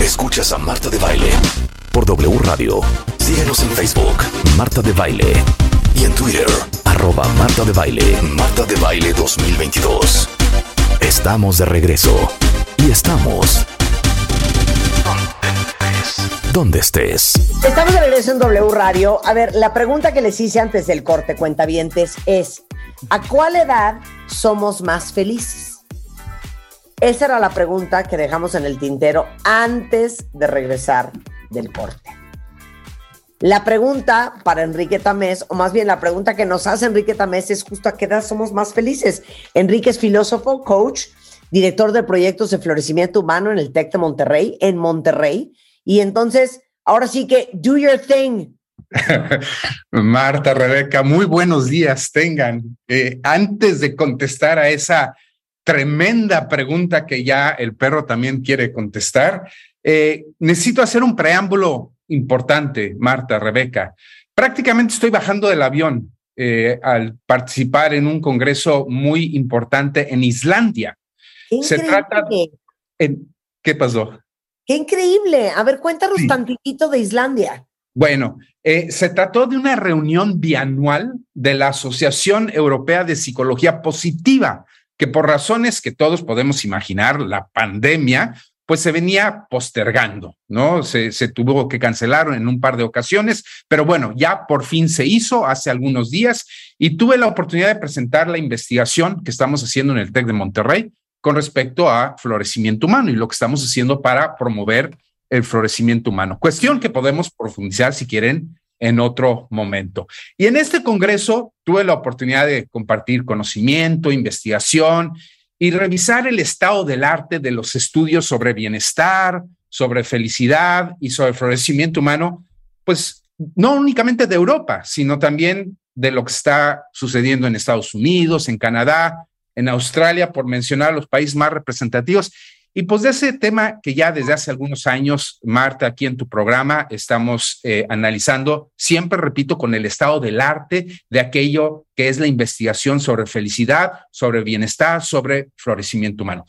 Escuchas a Marta de Baile por W Radio. Síguenos en Facebook, Marta de Baile. Y en Twitter, arroba Marta de Baile. Marta de Baile 2022. Estamos de regreso. Y estamos... Donde estés. Estamos de regreso en W Radio. A ver, la pregunta que les hice antes del corte, cuentavientes, es ¿a cuál edad somos más felices? Esa era la pregunta que dejamos en el tintero antes de regresar del corte. La pregunta para Enrique Tamés, o más bien la pregunta que nos hace Enrique Tamés es justo a qué edad somos más felices. Enrique es filósofo, coach, director de proyectos de florecimiento humano en el TEC de Monterrey, en Monterrey. Y entonces, ahora sí que, do your thing. Marta, Rebeca, muy buenos días tengan. Eh, antes de contestar a esa tremenda pregunta que ya el perro también quiere contestar, eh, necesito hacer un preámbulo importante, Marta, Rebeca. Prácticamente estoy bajando del avión eh, al participar en un congreso muy importante en Islandia. Se trata en, ¿Qué pasó? Qué increíble. A ver, cuéntanos tantitito de Islandia. Bueno, eh, se trató de una reunión bianual de la Asociación Europea de Psicología Positiva, que por razones que todos podemos imaginar, la pandemia, pues se venía postergando, ¿no? Se, se, tuvo que cancelar en un par de ocasiones, pero bueno, ya por fin se hizo hace algunos días y tuve la oportunidad de presentar la investigación que estamos haciendo en el TEC de Monterrey con respecto a florecimiento humano y lo que estamos haciendo para promover el florecimiento humano. Cuestión que podemos profundizar si quieren en otro momento. Y en este congreso tuve la oportunidad de compartir conocimiento, investigación y revisar el estado del arte de los estudios sobre bienestar, sobre felicidad y sobre florecimiento humano, pues no únicamente de Europa, sino también de lo que está sucediendo en Estados Unidos, en Canadá, en Australia, por mencionar los países más representativos. Y pues de ese tema que ya desde hace algunos años, Marta, aquí en tu programa estamos eh, analizando, siempre repito, con el estado del arte de aquello que es la investigación sobre felicidad, sobre bienestar, sobre florecimiento humano.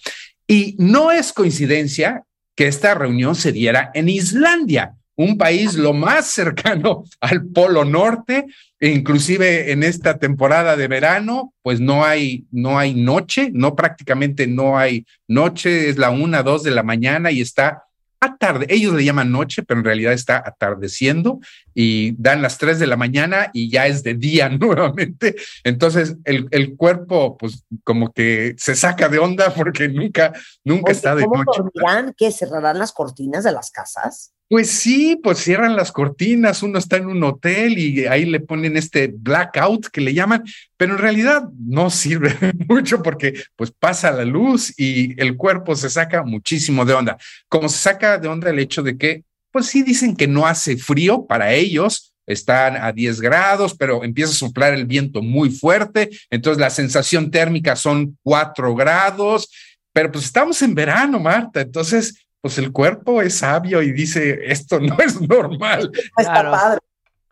Y no es coincidencia que esta reunión se diera en Islandia, un país lo más cercano al Polo Norte, e inclusive en esta temporada de verano, pues no hay, no hay noche, no prácticamente no hay noche, es la una, dos de la mañana y está atarde, ellos le llaman noche, pero en realidad está atardeciendo y dan las tres de la mañana y ya es de día nuevamente. Entonces el, el cuerpo pues como que se saca de onda porque nunca, nunca está de ¿cómo noche. dormirán? ¿Que cerrarán las cortinas de las casas? Pues sí, pues cierran las cortinas, uno está en un hotel y ahí le ponen este blackout que le llaman, pero en realidad no sirve mucho porque pues pasa la luz y el cuerpo se saca muchísimo de onda. Como se saca de onda el hecho de que, pues sí dicen que no hace frío para ellos, están a 10 grados, pero empieza a soplar el viento muy fuerte, entonces la sensación térmica son 4 grados, pero pues estamos en verano, Marta, entonces pues el cuerpo es sabio y dice, esto no es normal. Está padre.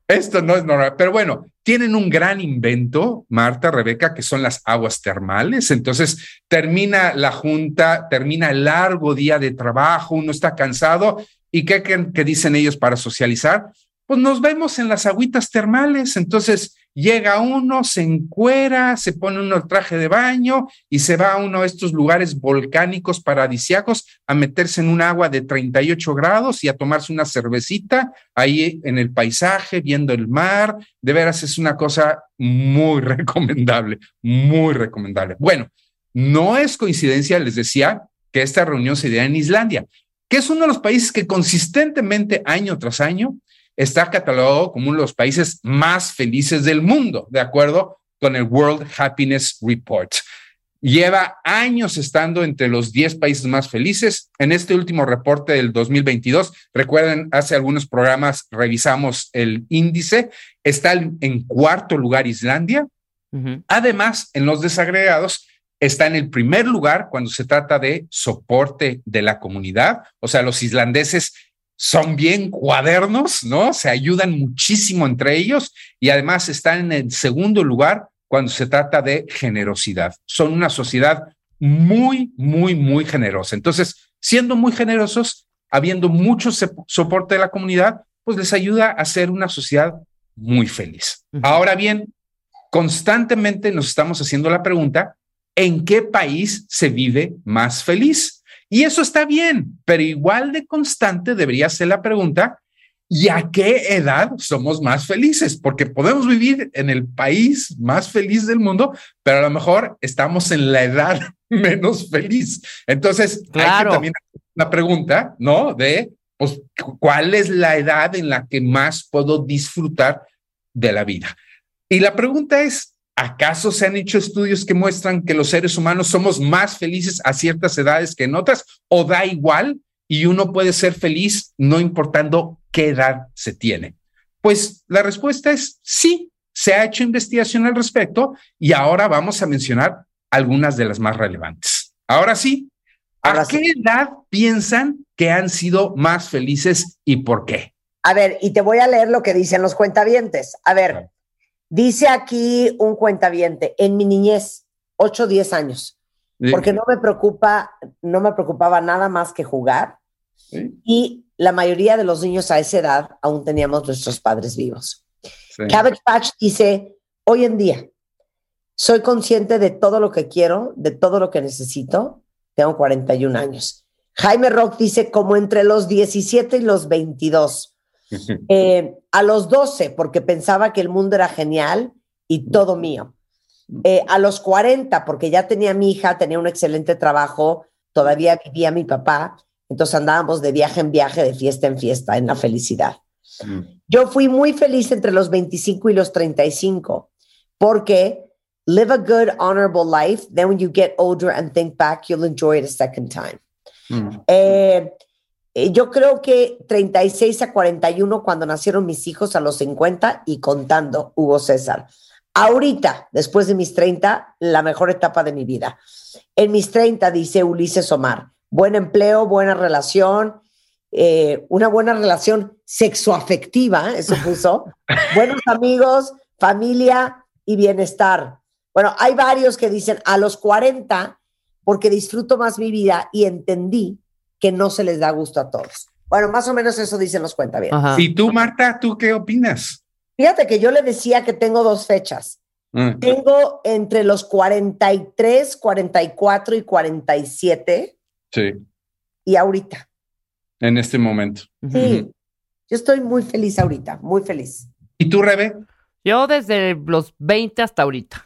Esto no es normal. Pero bueno, tienen un gran invento, Marta, Rebeca, que son las aguas termales. Entonces termina la junta, termina el largo día de trabajo, uno está cansado. ¿Y qué, qué, qué dicen ellos para socializar? Pues nos vemos en las agüitas termales. Entonces llega uno, se encuera, se pone uno el traje de baño y se va a uno de estos lugares volcánicos paradisiacos a meterse en un agua de 38 grados y a tomarse una cervecita ahí en el paisaje, viendo el mar. De veras es una cosa muy recomendable, muy recomendable. Bueno, no es coincidencia, les decía, que esta reunión se diera en Islandia, que es uno de los países que consistentemente, año tras año, está catalogado como uno de los países más felices del mundo, de acuerdo con el World Happiness Report. Lleva años estando entre los 10 países más felices. En este último reporte del 2022, recuerden, hace algunos programas revisamos el índice, está en cuarto lugar Islandia. Uh -huh. Además, en los desagregados, está en el primer lugar cuando se trata de soporte de la comunidad. O sea, los islandeses son bien cuadernos, ¿no? Se ayudan muchísimo entre ellos y además están en el segundo lugar cuando se trata de generosidad. Son una sociedad muy, muy, muy generosa. Entonces, siendo muy generosos, habiendo mucho soporte de la comunidad, pues les ayuda a ser una sociedad muy feliz. Ahora bien, constantemente nos estamos haciendo la pregunta, ¿en qué país se vive más feliz? Y eso está bien, pero igual de constante debería ser la pregunta, ¿y a qué edad somos más felices? Porque podemos vivir en el país más feliz del mundo, pero a lo mejor estamos en la edad menos feliz. Entonces, hay que también hacer una pregunta, ¿no? De, pues, ¿cuál es la edad en la que más puedo disfrutar de la vida? Y la pregunta es, ¿acaso se han hecho estudios que muestran que los seres humanos somos más felices a ciertas edades que en otras? ¿O da igual y uno puede ser feliz no importando qué edad se tiene? Pues la respuesta es sí, se ha hecho investigación al respecto y ahora vamos a mencionar algunas de las más relevantes. Ahora sí, ¿a qué edad piensan que han sido más felices y por qué? A ver, y te voy a leer lo que dicen los cuentavientes. A ver, Dice aquí un cuentaviente, en mi niñez, 8 10 años, porque no me preocupa, no me preocupaba nada más que jugar. Y la mayoría de los niños a esa edad aún teníamos nuestros padres vivos. Cabbage Patch dice, hoy en día, soy consciente de todo lo que quiero, de todo lo que necesito. Tengo 41 años. Jaime Rock dice, como entre los 17 y los 22. Eh, a los 12, porque pensaba que el mundo era genial y todo mío. Eh, a los 40, porque ya tenía mi hija, tenía un excelente trabajo, todavía vivía mi papá, entonces andábamos de viaje en viaje, de fiesta en fiesta, en la felicidad. Yo fui muy feliz entre los 25 y los 35, porque live a good, honorable life, then when you get older and think back, you'll enjoy it a second time. Mm. Eh, eh, yo creo que 36 a 41 cuando nacieron mis hijos a los 50 y contando, Hugo César. Ahorita, después de mis 30, la mejor etapa de mi vida. En mis 30, dice Ulises Omar, buen empleo, buena relación, eh, una buena relación sexoafectiva, eso puso, buenos amigos, familia y bienestar. Bueno, hay varios que dicen a los 40, porque disfruto más mi vida y entendí que no se les da gusto a todos. Bueno, más o menos eso dicen los bien. ¿Y tú, Marta, tú qué opinas? Fíjate que yo le decía que tengo dos fechas. Mm. Tengo entre los 43, 44 y 47. Sí. Y ahorita. En este momento. Sí. Yo estoy muy feliz ahorita, muy feliz. ¿Y tú, Rebe? Yo desde los 20 hasta ahorita.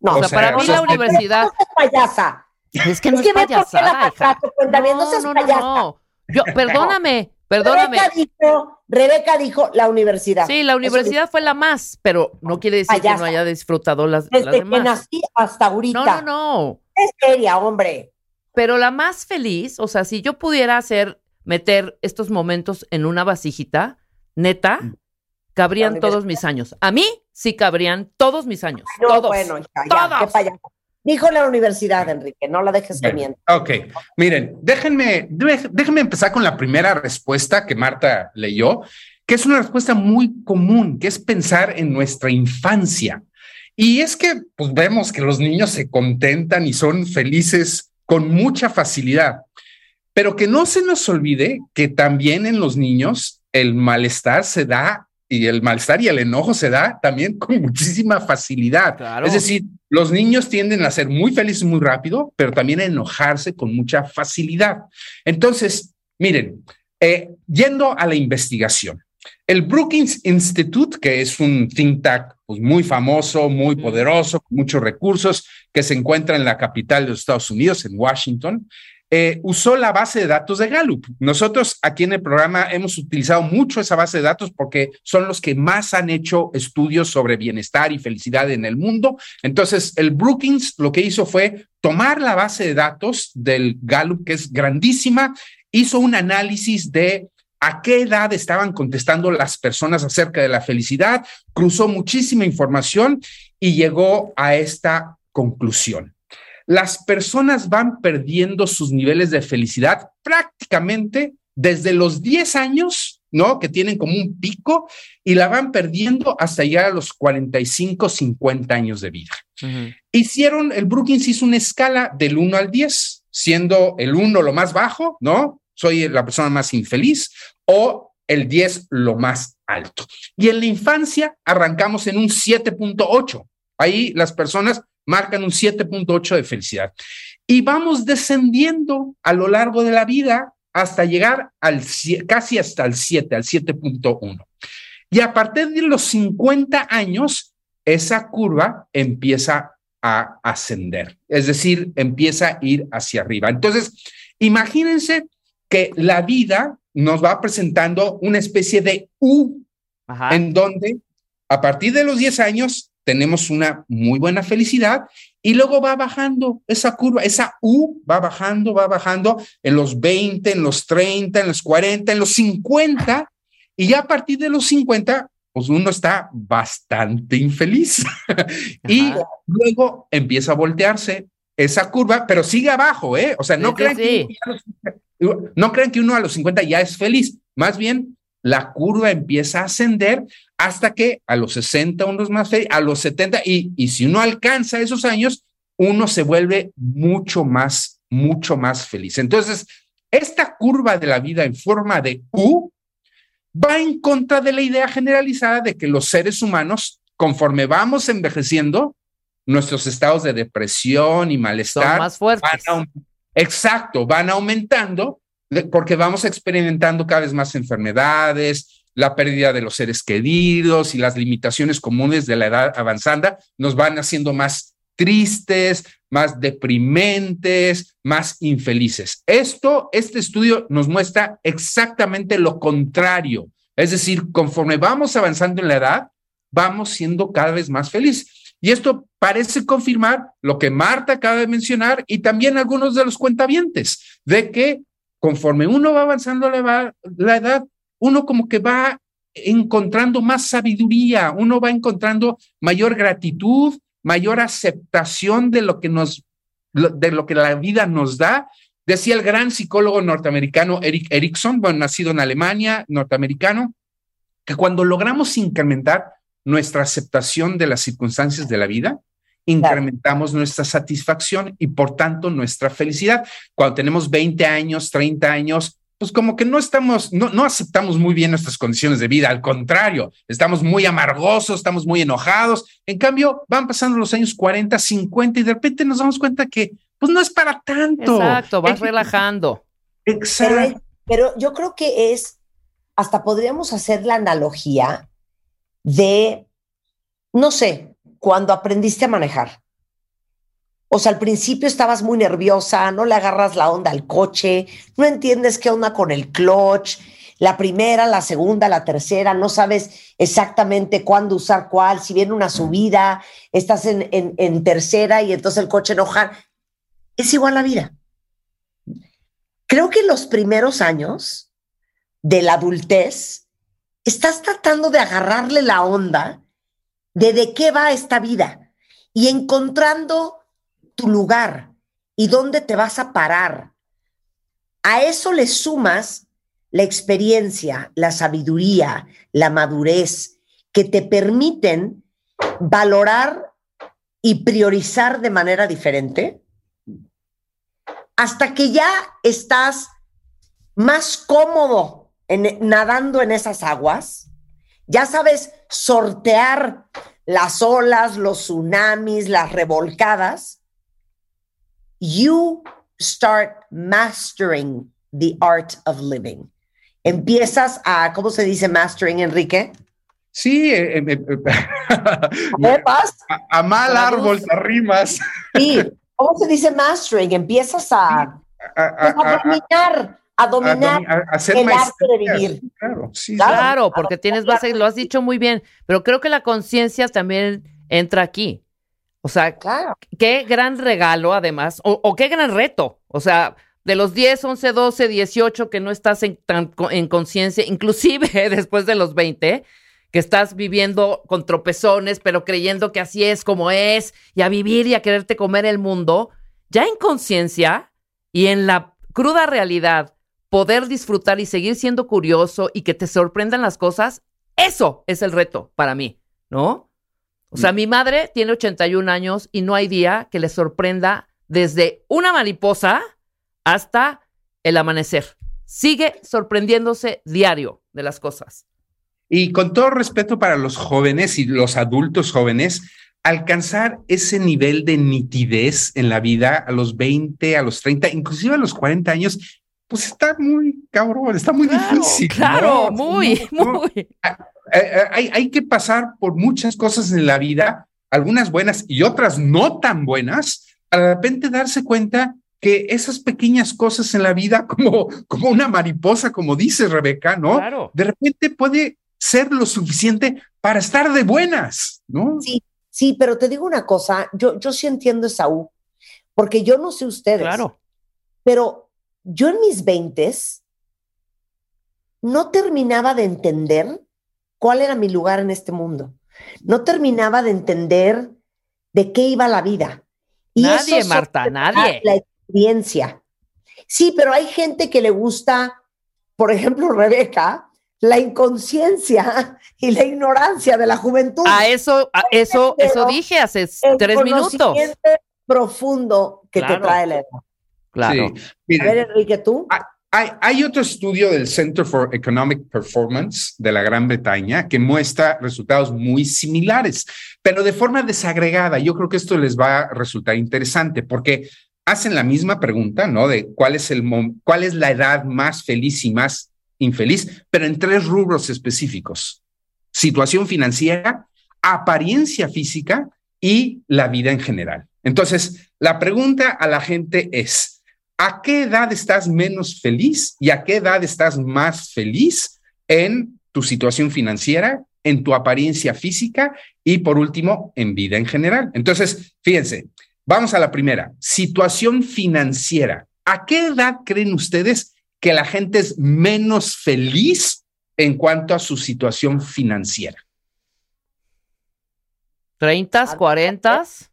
No, o sea, para mí la universidad. payasa. Es que no es, payasada, hija. No, no, no, no, Yo, perdóname, perdóname. Rebeca dijo, Rebeca dijo la universidad. Sí, la universidad fue la más, pero no quiere decir que no haya disfrutado las, Desde las demás. que nací hasta ahorita. No, no, no. Es seria, hombre. Pero la más feliz, o sea, si yo pudiera hacer, meter estos momentos en una vasijita, neta, mm. cabrían todos mis años. A mí sí cabrían todos mis años. No, todos. Bueno, hija, ya, qué payasa. Dijo la universidad, Enrique, no la dejes que mienta. Ok, miren, déjenme, déjenme empezar con la primera respuesta que Marta leyó, que es una respuesta muy común, que es pensar en nuestra infancia. Y es que pues, vemos que los niños se contentan y son felices con mucha facilidad, pero que no se nos olvide que también en los niños el malestar se da y el malestar y el enojo se da también con muchísima facilidad. Es decir, los niños tienden a ser muy felices muy rápido, pero también a enojarse con mucha facilidad. Entonces, miren, eh, yendo a la investigación, el Brookings Institute, que es un think tank pues, muy famoso, muy poderoso, con muchos recursos, que se encuentra en la capital de los Estados Unidos, en Washington, eh, usó la base de datos de Gallup. Nosotros aquí en el programa hemos utilizado mucho esa base de datos porque son los que más han hecho estudios sobre bienestar y felicidad en el mundo. Entonces, el Brookings lo que hizo fue tomar la base de datos del Gallup, que es grandísima, hizo un análisis de a qué edad estaban contestando las personas acerca de la felicidad, cruzó muchísima información y llegó a esta conclusión las personas van perdiendo sus niveles de felicidad prácticamente desde los 10 años, ¿no? Que tienen como un pico y la van perdiendo hasta llegar a los 45, 50 años de vida. Hicieron, el Brookings hizo una escala del 1 al 10. siendo el 1 lo más bajo, ¿no? Soy la persona más infeliz, o el 10 lo más alto. Y en la infancia arrancamos en un 7.8. Ahí las personas marcan un 7.8 de felicidad. Y vamos descendiendo a lo largo de la vida hasta llegar al casi hasta el 7, al 7.1. Y a partir de los 50 años, esa curva empieza a ascender, es decir, empieza a ir hacia arriba. Entonces, imagínense que la vida nos va presentando una especie de U, en donde a partir de los 10 años tenemos una muy buena felicidad y luego va bajando esa curva, esa U va bajando, va bajando en los 20, en los 30, en los 40, en los 50 y ya a partir de los 50 pues uno está bastante infeliz. Y luego empieza a voltearse esa curva, pero sigue abajo, ¿eh? O sea, no, crean que no crean que uno a los 50 ya es feliz, más bien la curva empieza a ascender hasta que a los 60 uno es más feliz, a los 70, y, y si uno alcanza esos años, uno se vuelve mucho más, mucho más feliz. Entonces, esta curva de la vida en forma de U va en contra de la idea generalizada de que los seres humanos, conforme vamos envejeciendo, nuestros estados de depresión y malestar más fuertes. exacto, van aumentando porque vamos experimentando cada vez más enfermedades, la pérdida de los seres queridos y las limitaciones comunes de la edad avanzada nos van haciendo más tristes, más deprimentes, más infelices. Esto, este estudio nos muestra exactamente lo contrario. Es decir, conforme vamos avanzando en la edad, vamos siendo cada vez más felices. Y esto parece confirmar lo que Marta acaba de mencionar y también algunos de los cuentavientes, de que conforme uno va avanzando la, edad, uno como que va encontrando más sabiduría, uno va encontrando mayor gratitud, mayor aceptación de lo que nos, de lo que la vida nos da. Decía el gran psicólogo norteamericano Eric Erickson, bueno, nacido en Alemania, norteamericano, que cuando logramos incrementar nuestra aceptación de las circunstancias de la vida, incrementamos nuestra satisfacción y por tanto nuestra felicidad. Cuando tenemos 20 años, 30 años, pues como que no estamos, no, no aceptamos muy bien nuestras condiciones de vida, al contrario, estamos muy amargosos, estamos muy enojados. En cambio, van pasando los años 40, 50 y de repente nos damos cuenta que pues no es para tanto. Exacto, vas relajando. Exacto. pero yo creo que es, hasta podríamos hacer la analogía de, no sé, cuando aprendiste a manejar. O sea, al principio estabas muy nerviosa, no le agarras la onda al coche, no entiendes qué onda con el clutch, la primera, la segunda, la tercera, no sabes exactamente cuándo usar cuál, si viene una subida, estás en, en tercera y entonces el coche enoja. Es igual la vida. Creo que en los primeros años de la adultez estás tratando de agarrarle la onda de de qué va esta vida y encontrando tu lugar y dónde te vas a parar. A eso le sumas la experiencia, la sabiduría, la madurez que te permiten valorar y priorizar de manera diferente hasta que ya estás más cómodo en, nadando en esas aguas, ya sabes sortear las olas, los tsunamis, las revolcadas, you start mastering the art of living. Empiezas a, ¿cómo se dice mastering, Enrique? Sí, eh, eh, eh, a, mal árbol te arrimas. Sí, ¿cómo se dice mastering? Empiezas a, a, pues, dominar a dominar el arte de vivir. Claro, claro, porque tienes base, lo has dicho muy bien, pero creo que la conciencia también entra aquí. O sea, qué gran regalo además, o, qué gran reto. O sea, de los 10, 11, 12, 18 que no estás en, en conciencia, inclusive después de los 20, que estás viviendo con tropezones, pero creyendo que así es como es, y a vivir y a quererte comer el mundo, ya en conciencia y en la cruda realidad poder disfrutar y seguir siendo curioso y que te sorprendan las cosas, eso es el reto para mí, ¿no? O sea, mm. mi madre tiene 81 años y no hay día que le sorprenda desde una mariposa hasta el amanecer. Sigue sorprendiéndose diario de las cosas. Y con todo respeto para los jóvenes y los adultos jóvenes, alcanzar ese nivel de nitidez en la vida a los 20, a los 30, inclusive a los 40 años, pues está muy cabrón, está muy difícil. Claro, muy, muy. Ah, eh, eh, hay, hay que pasar por muchas cosas en la vida, algunas buenas y otras no tan buenas, a de repente darse cuenta que esas pequeñas cosas en la vida, como, como una mariposa, como dice Rebeca, ¿no? Claro. De repente puede ser lo suficiente para estar de buenas, ¿no? Sí, sí, pero te digo una cosa, yo, yo sí entiendo esa U, porque yo no sé ustedes, Claro. pero yo en mis veintes no terminaba de entender cuál era mi lugar en este mundo. No terminaba de entender de qué iba la vida. Nadie, eso Marta, nadie. La experiencia. Sí, pero hay gente que le gusta, por ejemplo, Rebeca, la inconsciencia y la ignorancia de la juventud. A eso, a eso, eso dije hace tres minutos. profundo que te trae la edad. Claro. Sí. A ver, Enrique, tú. Hay, hay otro estudio del Center for Economic Performance de la Gran Bretaña que muestra resultados muy similares, pero de forma desagregada. Yo creo que esto les va a resultar interesante porque hacen la misma pregunta, ¿no? De cuál es el cuál es la edad más feliz y más infeliz, pero en tres rubros específicos: situación financiera, apariencia física y la vida en general. Entonces, la pregunta a la gente es, ¿a qué edad estás menos feliz y a qué edad estás más feliz en tu situación financiera, en tu apariencia física y por último, en vida en general? Entonces, fíjense, vamos a la primera, situación financiera. ¿A qué edad creen ustedes que la gente es menos feliz en cuanto a su situación financiera? ¿Treintas, cuarentas?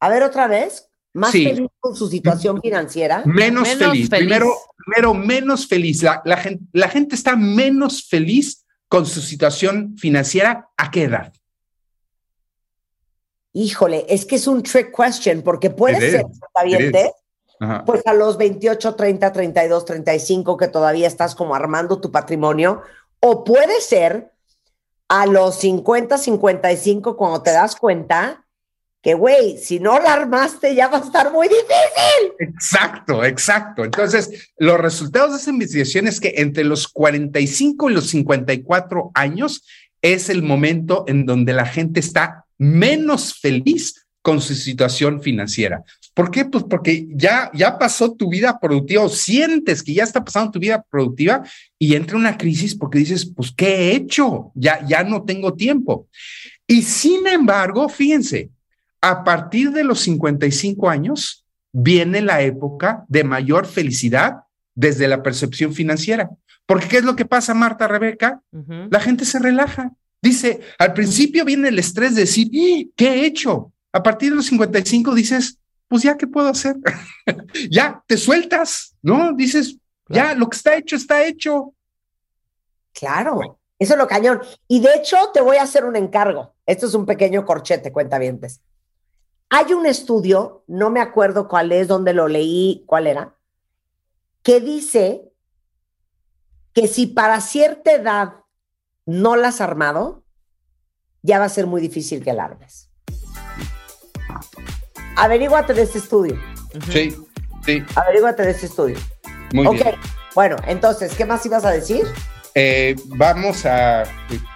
A ver, otra vez. Más Sí. feliz con su situación financiera. Menos, Menos feliz. feliz. Primero, primero, menos feliz. La, la gente, la gente está menos feliz con su situación financiera. ¿A qué edad? Híjole, es que es un trick question porque puede It is, ser, cuentaviente, Ajá. pues a los 28, 30, 32, 35 que todavía estás como armando tu patrimonio, o puede ser a los 50, 55 cuando te das cuenta que, güey, si no la armaste ya va a estar muy difícil. Exacto, exacto. Entonces, los resultados de esa investigación es que entre los 45 y los 54 años es el momento en donde la gente está menos feliz con su situación financiera. ¿Por qué? Pues porque ya, ya pasó tu vida productiva o sientes que ya está pasando tu vida productiva y entra una crisis porque dices, pues, ¿qué he hecho? Ya, ya no tengo tiempo. Y sin embargo, fíjense, a partir de los 55 años viene la época de mayor felicidad desde la percepción financiera. Porque ¿qué es lo que pasa, Marta, Rebeca? La gente se relaja. Dice, al principio viene el estrés de decir, "¡Ah! ¿qué he hecho? A partir de los 55 dices, pues ya, ¿qué puedo hacer? ya, te sueltas, ¿no? Dices, ya, lo que está hecho, está hecho. Claro, eso es lo cañón. Y de hecho, te voy a hacer un encargo. Esto es un pequeño corchete, cuentavientes. Hay un estudio, no me acuerdo cuál es, dónde lo leí, cuál era, que dice que si para cierta edad no la has armado, ya va a ser muy difícil que la armes. Averíguate de este estudio. Sí, sí, Averíguate de este estudio. muy ok, bien. bueno, entonces, ¿qué más ibas a decir? Eh, vamos a,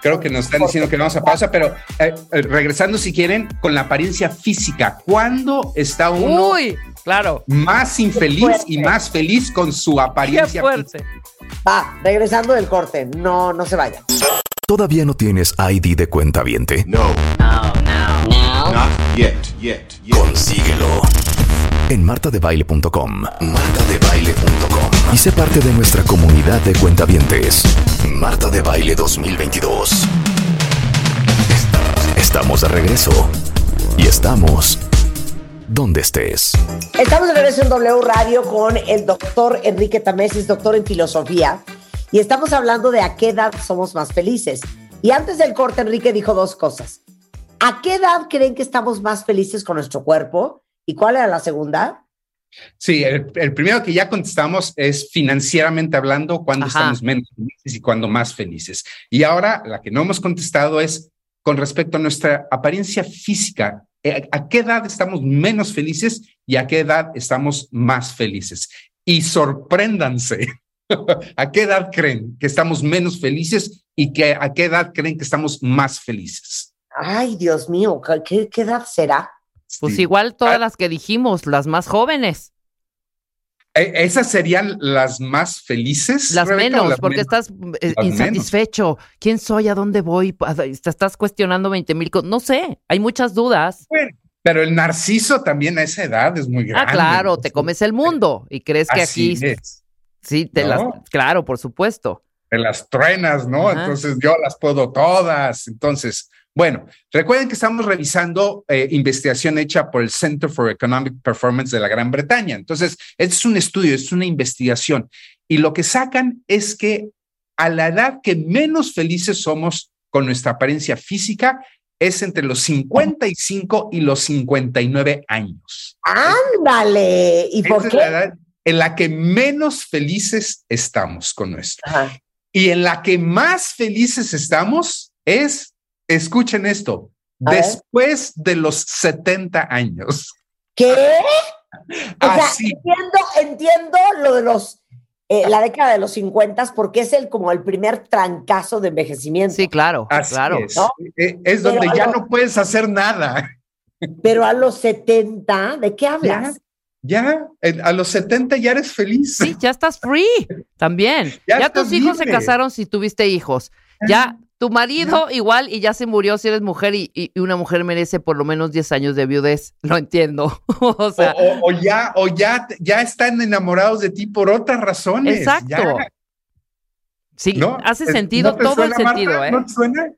creo que nos están diciendo que vamos a pausa, pero eh, eh, regresando si quieren con la apariencia física, ¿cuándo está uno Uy, claro. más infeliz y más feliz con su Qué apariencia fuerte. física? Va, regresando del corte. No, no se vayan. ¿Todavía no tienes ID de cuenta viente? No. No, no. Not yet, yet, yet. Consíguelo en martadebaile.com. Martadebaile.com. Y sé parte de nuestra comunidad de cuentavientes. Marta de Baile 2022. Estamos de regreso. Y estamos donde estés. Estamos de regreso en W Radio con el doctor Enrique Tamesis, doctor en filosofía, y estamos hablando de a qué edad somos más felices. Y antes del corte, Enrique dijo dos cosas. ¿A qué edad creen que estamos más felices con nuestro cuerpo? ¿Y cuál era la segunda? Sí, el, el primero que ya contestamos es financieramente hablando, cuando Ajá. estamos menos felices y cuando más felices. Y ahora la que no hemos contestado es con respecto a nuestra apariencia física. Eh, ¿A qué edad estamos menos felices y a qué edad estamos más felices? Y sorpréndanse. ¿A qué edad creen que estamos menos felices y que, a qué edad creen que estamos más felices? Ay, Dios mío, ¿qué, qué edad será? Pues Sí. igual todas Ah. las que dijimos, las más jóvenes, Eh, ¿Esas serían las más felices? las Rebeca, menos, las porque menos? estás eh, insatisfecho. ¿Quién soy? ¿A dónde voy? Te estás cuestionando 20 mil cosas. No sé, hay muchas dudas. Bueno, pero el narciso también a esa edad es muy grande. Ah, claro, te comes el mundo y crees que así aquí es. sí te ¿no? las claro, por supuesto. Te las truenas, ¿no? Ajá. Entonces yo las puedo todas. Entonces, bueno, recuerden que estamos revisando eh, investigación hecha por el Center for Economic Performance de la Gran Bretaña. Entonces, este es un estudio, es una investigación. Y lo que sacan es que a la edad que menos felices somos con nuestra apariencia física es entre los 55 y los 59 años. Ándale. ¿Y por Esa es qué? la edad en la que menos felices estamos con nuestro. Ajá. Y en la que más felices estamos es, escuchen esto, A ver. después de los 70 años. ¿Qué? O sea, Así. entiendo, entiendo lo de los, eh, la década de los 50 porque es el como el primer trancazo de envejecimiento. Sí, claro, Así claro. es. ¿no? Eh, Es donde ya no puedes hacer nada. Pero a los 70, ¿de qué hablas? Ya, a los 70 ya eres feliz. Sí, ya estás free también. Ya Ya, estás tus hijos se casaron si tuviste hijos. Ya tu marido igual y ya se murió si eres mujer y, y- una mujer merece por lo menos 10 años de viudez. Lo entiendo. o sea, o, o- o ya, o ya, ya están enamorados de ti por otras razones. Exacto. Ya, sí, ¿no? hace Eh, sentido ¿no te todo el sentido, Marta? ¿eh? ¿No te suena?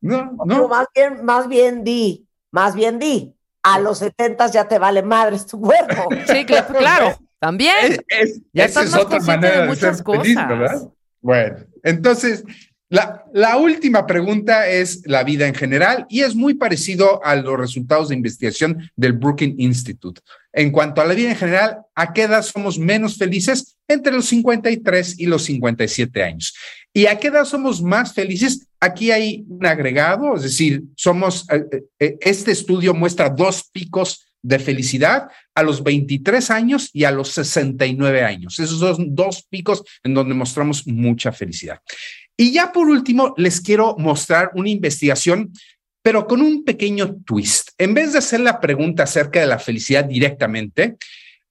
No, No, más bien, más bien di, más bien di. A los 70 ya te vale madres tu cuerpo. Sí, cl- claro, también. Es- es- Ya esa estás es más otra consciente manera de de, ser muchas feliz, cosas. ¿verdad? Bueno, entonces, la, última pregunta es la vida en general y es muy parecido a los resultados de investigación del Brookings Institute. En cuanto a la vida en general, ¿a qué edad somos menos felices? Entre los 53 y los 57 años. ¿Y a qué edad somos más felices? Aquí hay un agregado, es decir, somos, eh, eh, este estudio muestra dos picos de felicidad a los 23 años y a los 69 años. Esos son dos picos en donde mostramos mucha felicidad. Y ya por último, les quiero mostrar una investigación, pero con un pequeño twist. En vez de hacer la pregunta acerca de la felicidad directamente,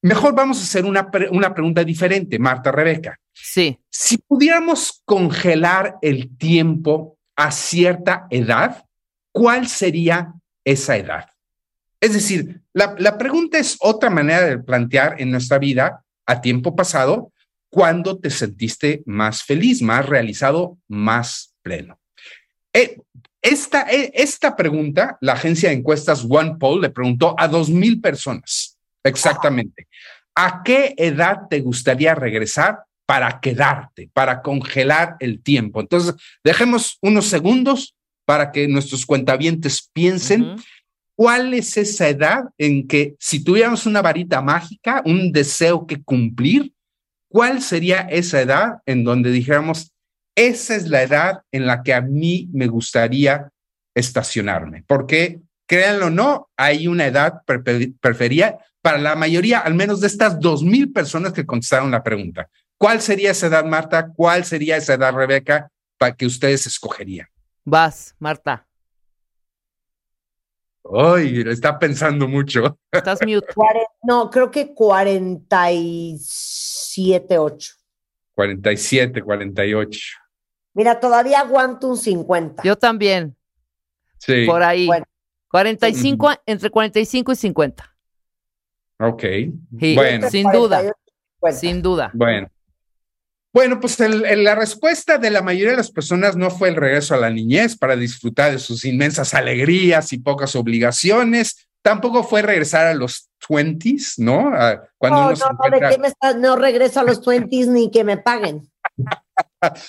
mejor vamos a hacer una, pre- una pregunta diferente, Marta, Rebeca. Sí. Si pudiéramos congelar el tiempo a cierta edad, ¿cuál sería esa edad? Es decir, la, pregunta es otra manera de plantear en nuestra vida a tiempo pasado, ¿cuándo te sentiste más feliz, más realizado, más pleno? Eh, esta, eh, esta pregunta, la agencia de encuestas OnePoll le preguntó a dos mil personas exactamente. ¿A qué edad te gustaría regresar para quedarte, para congelar el tiempo? Entonces, dejemos unos segundos para que nuestros cuentavientes piensen. Cuál es esa edad en que si tuviéramos una varita mágica, un deseo que cumplir, ¿cuál sería esa edad en donde dijéramos, esa es la edad en la que a mí me gustaría estacionarme? Porque, créanlo o no, hay una edad prefe- preferida para la mayoría, al menos de estas dos mil personas que contestaron la pregunta. ¿Cuál sería esa edad, Marta? ¿Cuál sería esa edad, Rebeca, para que ustedes escogerían? Vas, Marta. Ay, está pensando mucho. Estás mute. No, creo que 47, 8. 47, 48. Mira, todavía aguanto un 50. Yo también, Sí. por ahí. Bueno. 45, entre 45 y 50. Ok. Sí, Bueno, sin duda, 48, 50. sin duda. bueno. Bueno, pues el- el- la respuesta de la mayoría de las personas no fue el regreso a la niñez para disfrutar de sus inmensas alegrías y pocas obligaciones. Tampoco fue regresar a los 20s, ¿no? A- cuando No, uno se no, no, ¿de qué me estás? No regreso a los 20s ni que me paguen.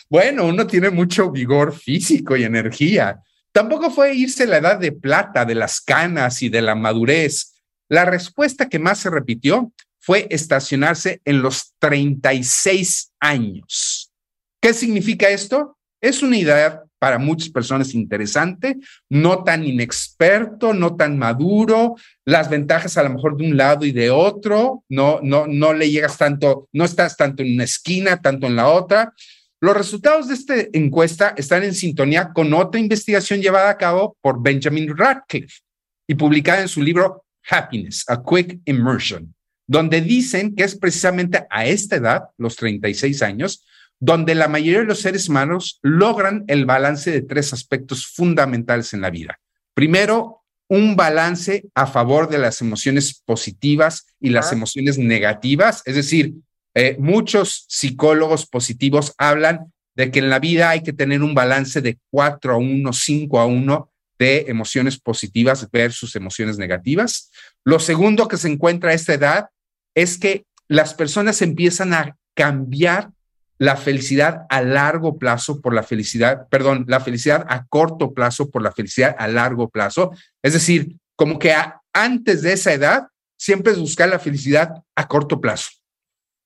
Bueno, uno tiene mucho vigor físico y energía. Tampoco fue irse la edad de plata, de las canas y de la madurez. La respuesta que más se repitió fue estacionarse en los 36 años. ¿Qué significa esto? Es una idea para muchas personas interesante, no tan inexperto, no tan maduro, las ventajas a lo mejor de un lado y de otro, no, no, no le llegas tanto, no estás tanto en una esquina, tanto en la otra. Los resultados de esta encuesta están en sintonía con otra investigación llevada a cabo por Benjamin Radcliffe y publicada en su libro Happiness, A Quick Immersion, donde dicen que es precisamente a esta edad, los 36 años, donde la mayoría de los seres humanos logran el balance de tres aspectos fundamentales en la vida. Primero, un balance a favor de las emociones positivas y las emociones negativas, es decir, eh, muchos psicólogos positivos hablan de que en la vida hay que tener un balance de 4 a 1, 5 a 1 de emociones positivas versus emociones negativas. Lo segundo que se encuentra a esta edad es que las personas empiezan a cambiar la felicidad a largo plazo por la felicidad, perdón, la felicidad a corto plazo por la felicidad a largo plazo. Es decir, como que antes de esa edad siempre es buscar la felicidad a corto plazo.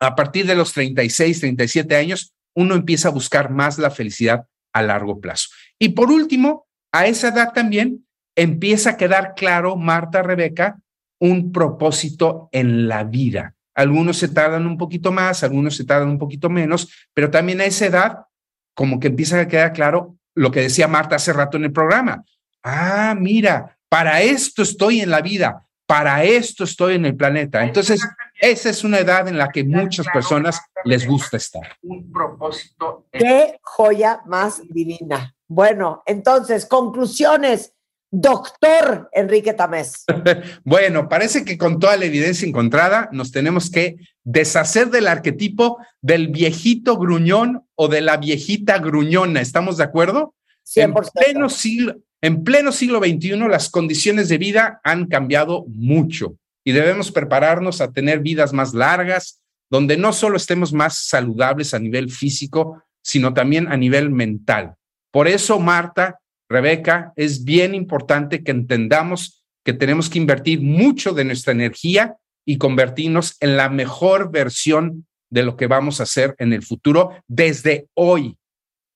A partir de los 36, 37 años, uno empieza a buscar más la felicidad a largo plazo. Y por último, a esa edad también empieza a quedar claro, Marta, Rebeca, un propósito en la vida. Algunos se tardan un poquito más, algunos se tardan un poquito menos, pero también a esa edad, como que empieza a quedar claro lo que decía Marta hace rato en el programa. Ah, mira, para esto estoy en la vida, para esto estoy en el planeta. Entonces, esa es una edad en la que muchas personas les gusta estar. Un propósito. Qué joya más divina. Bueno, entonces, conclusiones. Doctor Enrique Tamés. bueno, parece que con toda la evidencia encontrada nos tenemos que deshacer del arquetipo del viejito gruñón o de la viejita gruñona. ¿Estamos de acuerdo? 100%. En pleno siglo, en pleno siglo XXI las condiciones de vida han cambiado mucho y debemos prepararnos a tener vidas más largas, donde no solo estemos más saludables a nivel físico, sino también a nivel mental. Por eso, Marta, Rebeca, es bien importante que entendamos que tenemos que invertir mucho de nuestra energía y convertirnos en la mejor versión de lo que vamos a hacer en el futuro desde hoy.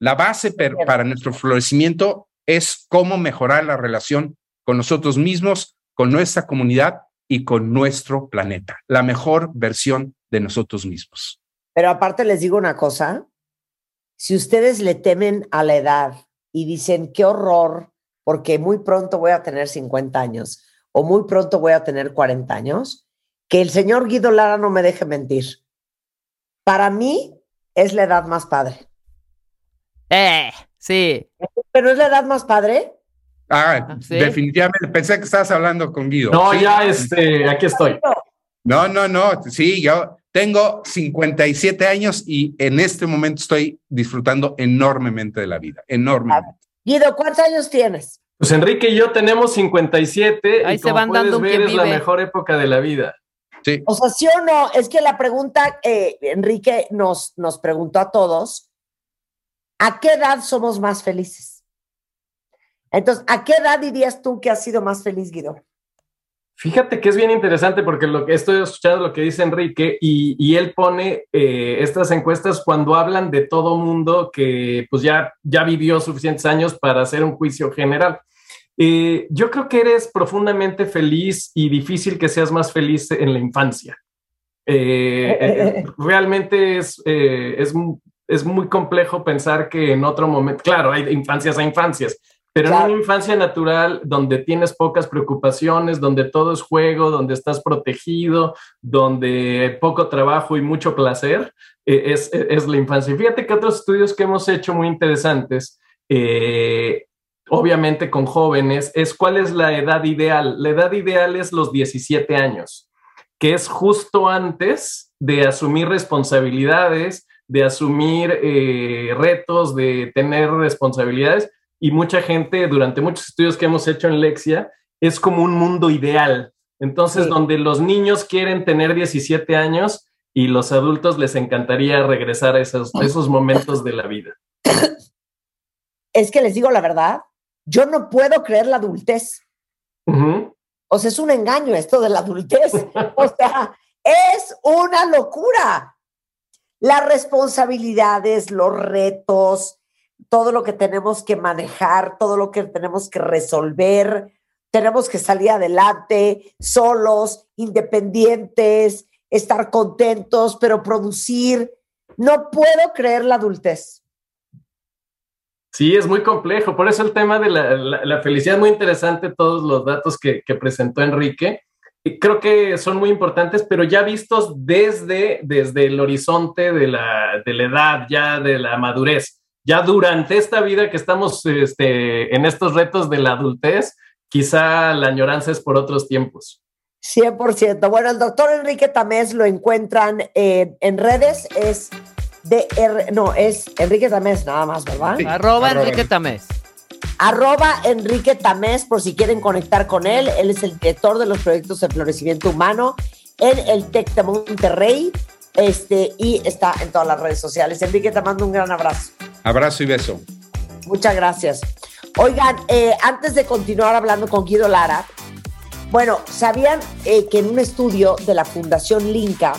La base para nuestro florecimiento es cómo mejorar la relación con nosotros mismos, con nuestra comunidad y con nuestro planeta. La mejor versión de nosotros mismos. Pero aparte les digo una cosa, si ustedes le temen a la edad y dicen, qué horror, porque muy pronto voy a tener 50 años o muy pronto voy a tener 40 años, que el señor Guido Lara no me deje mentir. Para mí es la edad más padre. Eh, sí. ¿Pero es la edad más padre? Ah, ah definitivamente. Pensé que estabas hablando con Guido. No, ya, este, aquí estoy. No, no, no. Sí, yo tengo 57 años y en este momento estoy disfrutando enormemente de la vida. Enormemente. Guido, ¿cuántos años tienes? Pues Enrique y yo tenemos 57 Ahí y se van dando ver, es la mejor época de la vida. Sí. O sea, sí o no, es que la pregunta, eh, Enrique nos, nos preguntó a todos, ¿a qué edad somos más felices? Entonces, ¿a qué edad dirías tú que has sido más feliz, Guido? Fíjate que es bien interesante porque lo que estoy escuchando lo que dice Enrique y, él pone eh, estas encuestas cuando hablan de todo mundo que pues ya, ya vivió suficientes años para hacer un juicio general. Eh, yo creo que eres profundamente feliz y difícil que seas más feliz en la infancia. Eh, realmente es, es, es muy complejo pensar que en otro momento, claro, hay infancias a infancias, pero en una infancia natural donde tienes pocas preocupaciones, donde todo es juego, donde estás protegido, donde poco trabajo y mucho placer, eh, es, es, la infancia. Y fíjate que otros estudios que hemos hecho muy interesantes, eh, obviamente con jóvenes, es cuál es la edad ideal. La edad ideal es los 17 años, que es justo antes de asumir responsabilidades, de asumir eh, retos, de tener responsabilidades y mucha gente, durante muchos estudios que hemos hecho en Lexia, es como un mundo ideal. Entonces, donde los niños quieren tener 17 años y los adultos les encantaría regresar a esos, esos momentos de la vida. Es que les digo la verdad, yo no puedo creer la adultez. O sea, es un engaño esto de la adultez. O sea, es una locura. Las responsabilidades, los retos, todo lo que tenemos que manejar, todo lo que tenemos que resolver, tenemos que salir adelante solos, independientes, estar contentos, pero producir. No puedo creer la adultez. Sí, es muy complejo. Por eso el tema de la, felicidad es muy interesante, todos los datos que, presentó Enrique. Creo que son muy importantes, pero ya vistos desde, desde el horizonte de la, de la edad, ya de la madurez. Ya durante esta vida que estamos este, en estos retos de la adultez, quizá la añoranza es por otros tiempos. 100%. Bueno, el doctor Enrique Tamés lo encuentran eh, en redes, es de no, es Enrique Tamés nada más, ¿verdad? arroba, Enrique Tamés. Arroba Enrique Tamés, por si quieren conectar con él. Él es el director de los proyectos de florecimiento humano en el TEC de Monterrey este, y está en todas las redes sociales. Enrique, te mando un gran abrazo. Abrazo y beso. Muchas gracias. Oigan, eh, antes de continuar hablando con Guido Lara, bueno, ¿sabían eh, que en un estudio de la Fundación Linca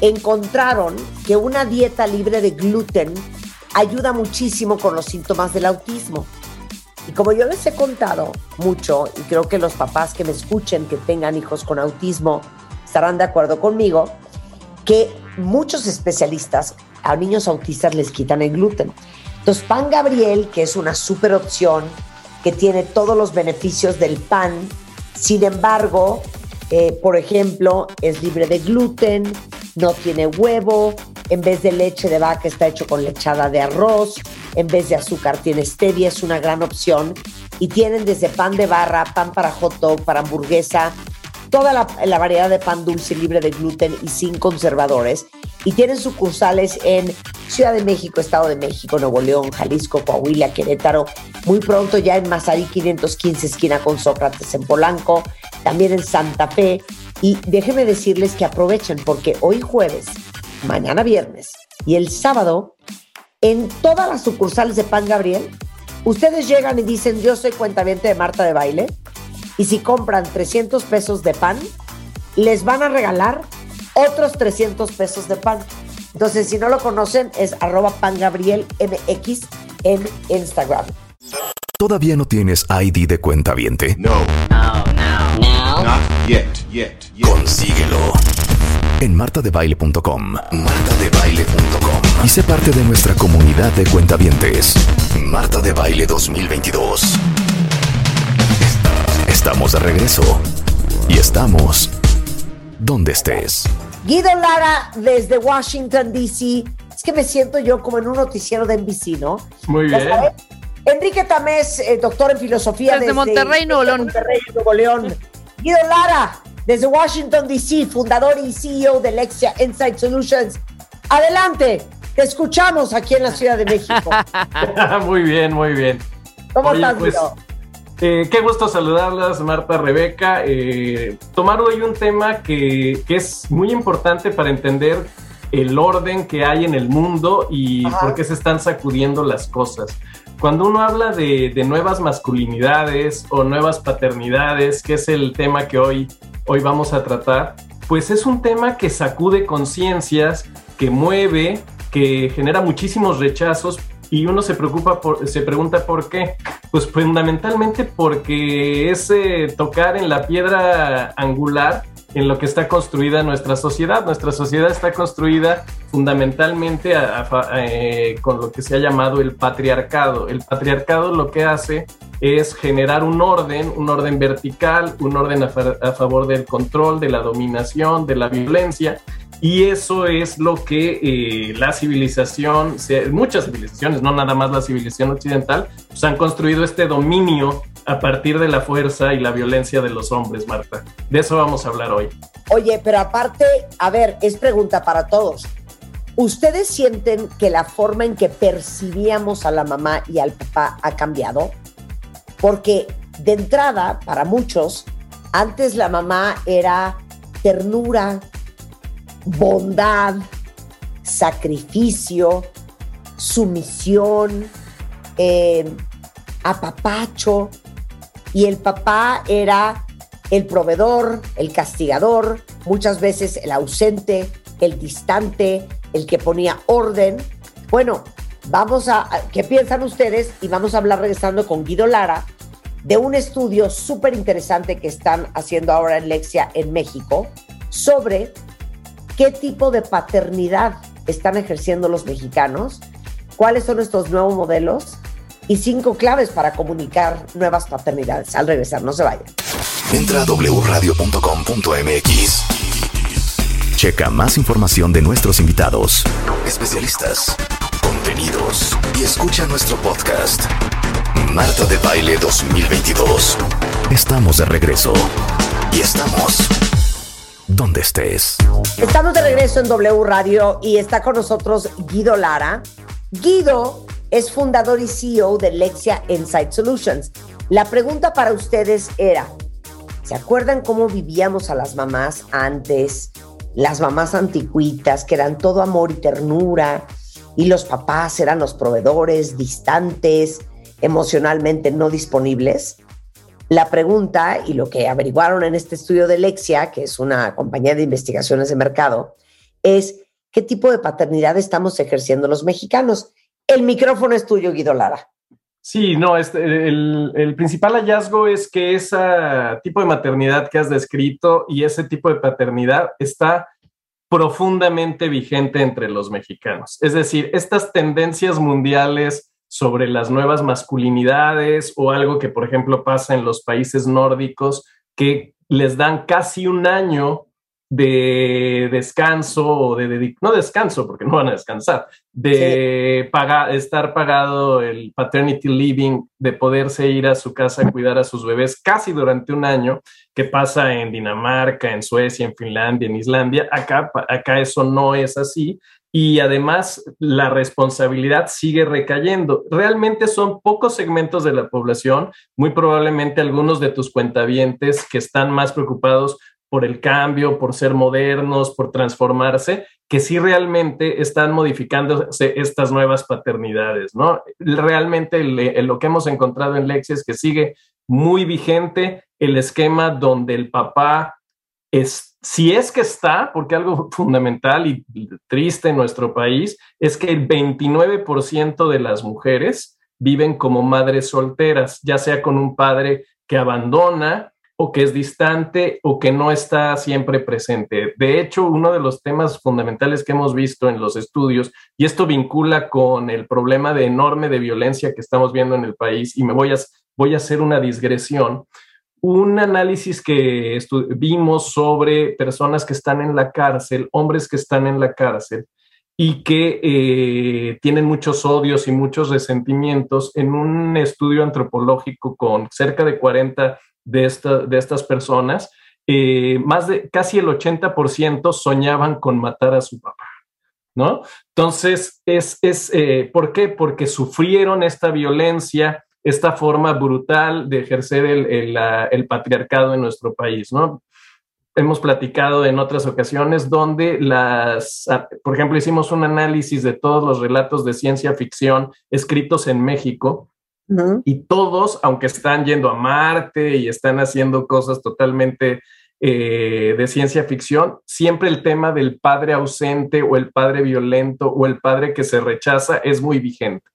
encontraron que una dieta libre de gluten ayuda muchísimo con los síntomas del autismo? Y como yo les he contado mucho, y creo que los papás que me escuchen, que tengan hijos con autismo, estarán de acuerdo conmigo, que muchos especialistas a niños autistas les quitan el gluten. Entonces, Pan Gabriel, que es una super opción, que tiene todos los beneficios del pan, sin embargo, eh, por ejemplo, es libre de gluten, no tiene huevo, en vez de leche de vaca está hecho con lechada de arroz, en vez de azúcar tiene stevia, es una gran opción. Y tienen desde pan de barra, pan para hot dog, para hamburguesa, toda la, variedad de pan dulce libre de gluten y sin conservadores. Y tienen sucursales en Ciudad de México, Estado de México, Nuevo León, Jalisco, Coahuila, Querétaro. Muy pronto ya en Mazarí 515, esquina con Sócrates en Polanco. También en Santa Fe. Y déjenme decirles que aprovechen porque hoy jueves, mañana viernes y el sábado, en todas las sucursales de Pan Gabriel, ustedes llegan y dicen, yo soy cuentaviente de Marta de Baile y si compran 300 pesos de pan, les van a regalar otros 300 pesos de pan. Entonces, si no lo conocen, es arroba pangabrielmx en Instagram. ¿Todavía no tienes ID de cuenta viente? No. No, no, no. Not yet, yet, yet. Consíguelo en martadebaile.com. Martadebaile.com. Y sé parte de nuestra comunidad de cuentavientes. Marta de Baile 2022. Estamos de regreso. Y estamos donde estés. Guido Lara desde Washington, D.C. Es que me siento yo como en un noticiero de NBC, ¿no? Muy bien. Enrique Tamés, eh, doctor en filosofía desde, Monterrey, Nuevo León. Monterrey, Nuevo León. Guido Lara, desde Washington, D.C., fundador y CEO de Lexia Insight Solutions. Adelante, te escuchamos aquí en la Ciudad de México. muy bien, muy bien. ¿Cómo estás, pues, eh, qué gusto saludarlas, Marta, Rebeca. Eh, tomar hoy un tema que, es muy importante para entender el orden que hay en el mundo y por qué se están sacudiendo las cosas. Cuando uno habla de, nuevas masculinidades o nuevas paternidades, que es el tema que hoy, hoy vamos a tratar, pues es un tema que sacude conciencias, que mueve, que genera muchísimos rechazos y uno se preocupa por, se pregunta por qué. Pues fundamentalmente porque es eh, tocar en la piedra angular en lo que está construida nuestra sociedad. Nuestra sociedad está construida fundamentalmente eh, con lo que se ha llamado el patriarcado. El patriarcado lo que hace es generar un orden, un orden vertical, un orden a, favor del control, de la dominación, de la violencia, y eso es lo que eh, la civilización, muchas civilizaciones, no nada más la civilización occidental, pues han construido este dominio a partir de la fuerza y la violencia de los hombres, Marta. De eso vamos a hablar hoy. Oye, pero aparte, a ver, es pregunta para todos. ¿Ustedes sienten que la forma en que percibíamos a la mamá y al papá ha cambiado? Porque de entrada, para muchos, antes la mamá era ternura, bondad, sacrificio, sumisión, eh, apapacho, y el papá era el proveedor, el castigador, muchas veces el ausente, el distante, el que ponía orden. Bueno, vamos a, ¿qué piensan ustedes? Y vamos a hablar regresando con Guido Lara de un estudio súper interesante que están haciendo ahora en Lexia en México sobre qué tipo de paternidad están ejerciendo los mexicanos, cuáles son estos nuevos modelos y cinco claves para comunicar nuevas paternidades. Al regresar, no se vayan. Entra a wradio.com.mx. Checa más información de nuestros invitados, especialistas, contenidos y escucha nuestro podcast. Marta de Baile 2022. Estamos de regreso. Y estamos donde estés. Estamos de regreso en W Radio y está con nosotros Guido Lara. Guido es fundador y CEO de Lexia Insight Solutions. La pregunta para ustedes era, ¿se acuerdan cómo vivíamos a las mamás antes? Las mamás anticuitas, que eran todo amor y ternura, y los papás eran los proveedores distantes, emocionalmente no disponibles. La pregunta y lo que averiguaron en este estudio de Lexia, que es una compañía de investigaciones de mercado, es qué tipo de paternidad estamos ejerciendo los mexicanos. El micrófono es tuyo, Guido Lara. Sí, no, este, el, el, principal hallazgo es que ese tipo de maternidad que has descrito y ese tipo de paternidad está profundamente vigente entre los mexicanos. Es decir, estas tendencias mundiales sobre las nuevas masculinidades o algo que, por ejemplo, pasa en los países nórdicos, que les dan casi un año de descanso o de, no descanso porque no van a descansar, de pagar, estar pagado el paternity living, de poderse ir a su casa a cuidar a sus bebés casi durante un año, que pasa en Dinamarca, en Suecia, en Finlandia, en Islandia. Acá, acá eso no es así y además la responsabilidad sigue recayendo. Realmente son pocos segmentos de la población, muy probablemente algunos de tus cuentavientes que están más preocupados por el cambio, por ser modernos, por transformarse, que sí realmente están modificándose estas nuevas paternidades, ¿no? Realmente lo que hemos encontrado en Lexi es que sigue muy vigente el esquema donde el papá es, si es que está, porque algo fundamental y triste en nuestro país es que el 29% de las mujeres viven como madres solteras, ya sea con un padre que abandona o que es distante o que no está siempre presente. De hecho, uno de los temas fundamentales que hemos visto en los estudios, y esto vincula con el problema de enorme de violencia que estamos viendo en el país, y me voy a, voy a hacer una digresión, un análisis que vimos sobre personas que están en la cárcel, hombres que están en la cárcel, y que eh, tienen muchos odios y muchos resentimientos en un estudio antropológico con cerca de 40 de, esta, de estas personas, eh, más de casi el 80% soñaban con matar a su papá. ¿No? Entonces, es, es eh, ¿por qué? Porque sufrieron esta violencia, esta forma brutal de ejercer el, el, patriarcado en nuestro país, ¿no? Hemos platicado en otras ocasiones donde las, por ejemplo, hicimos un análisis de todos los relatos de ciencia ficción escritos en México y todos, aunque están yendo a Marte y están haciendo cosas totalmente eh, de ciencia ficción, siempre el tema del padre ausente o el padre violento o el padre que se rechaza es muy vigente.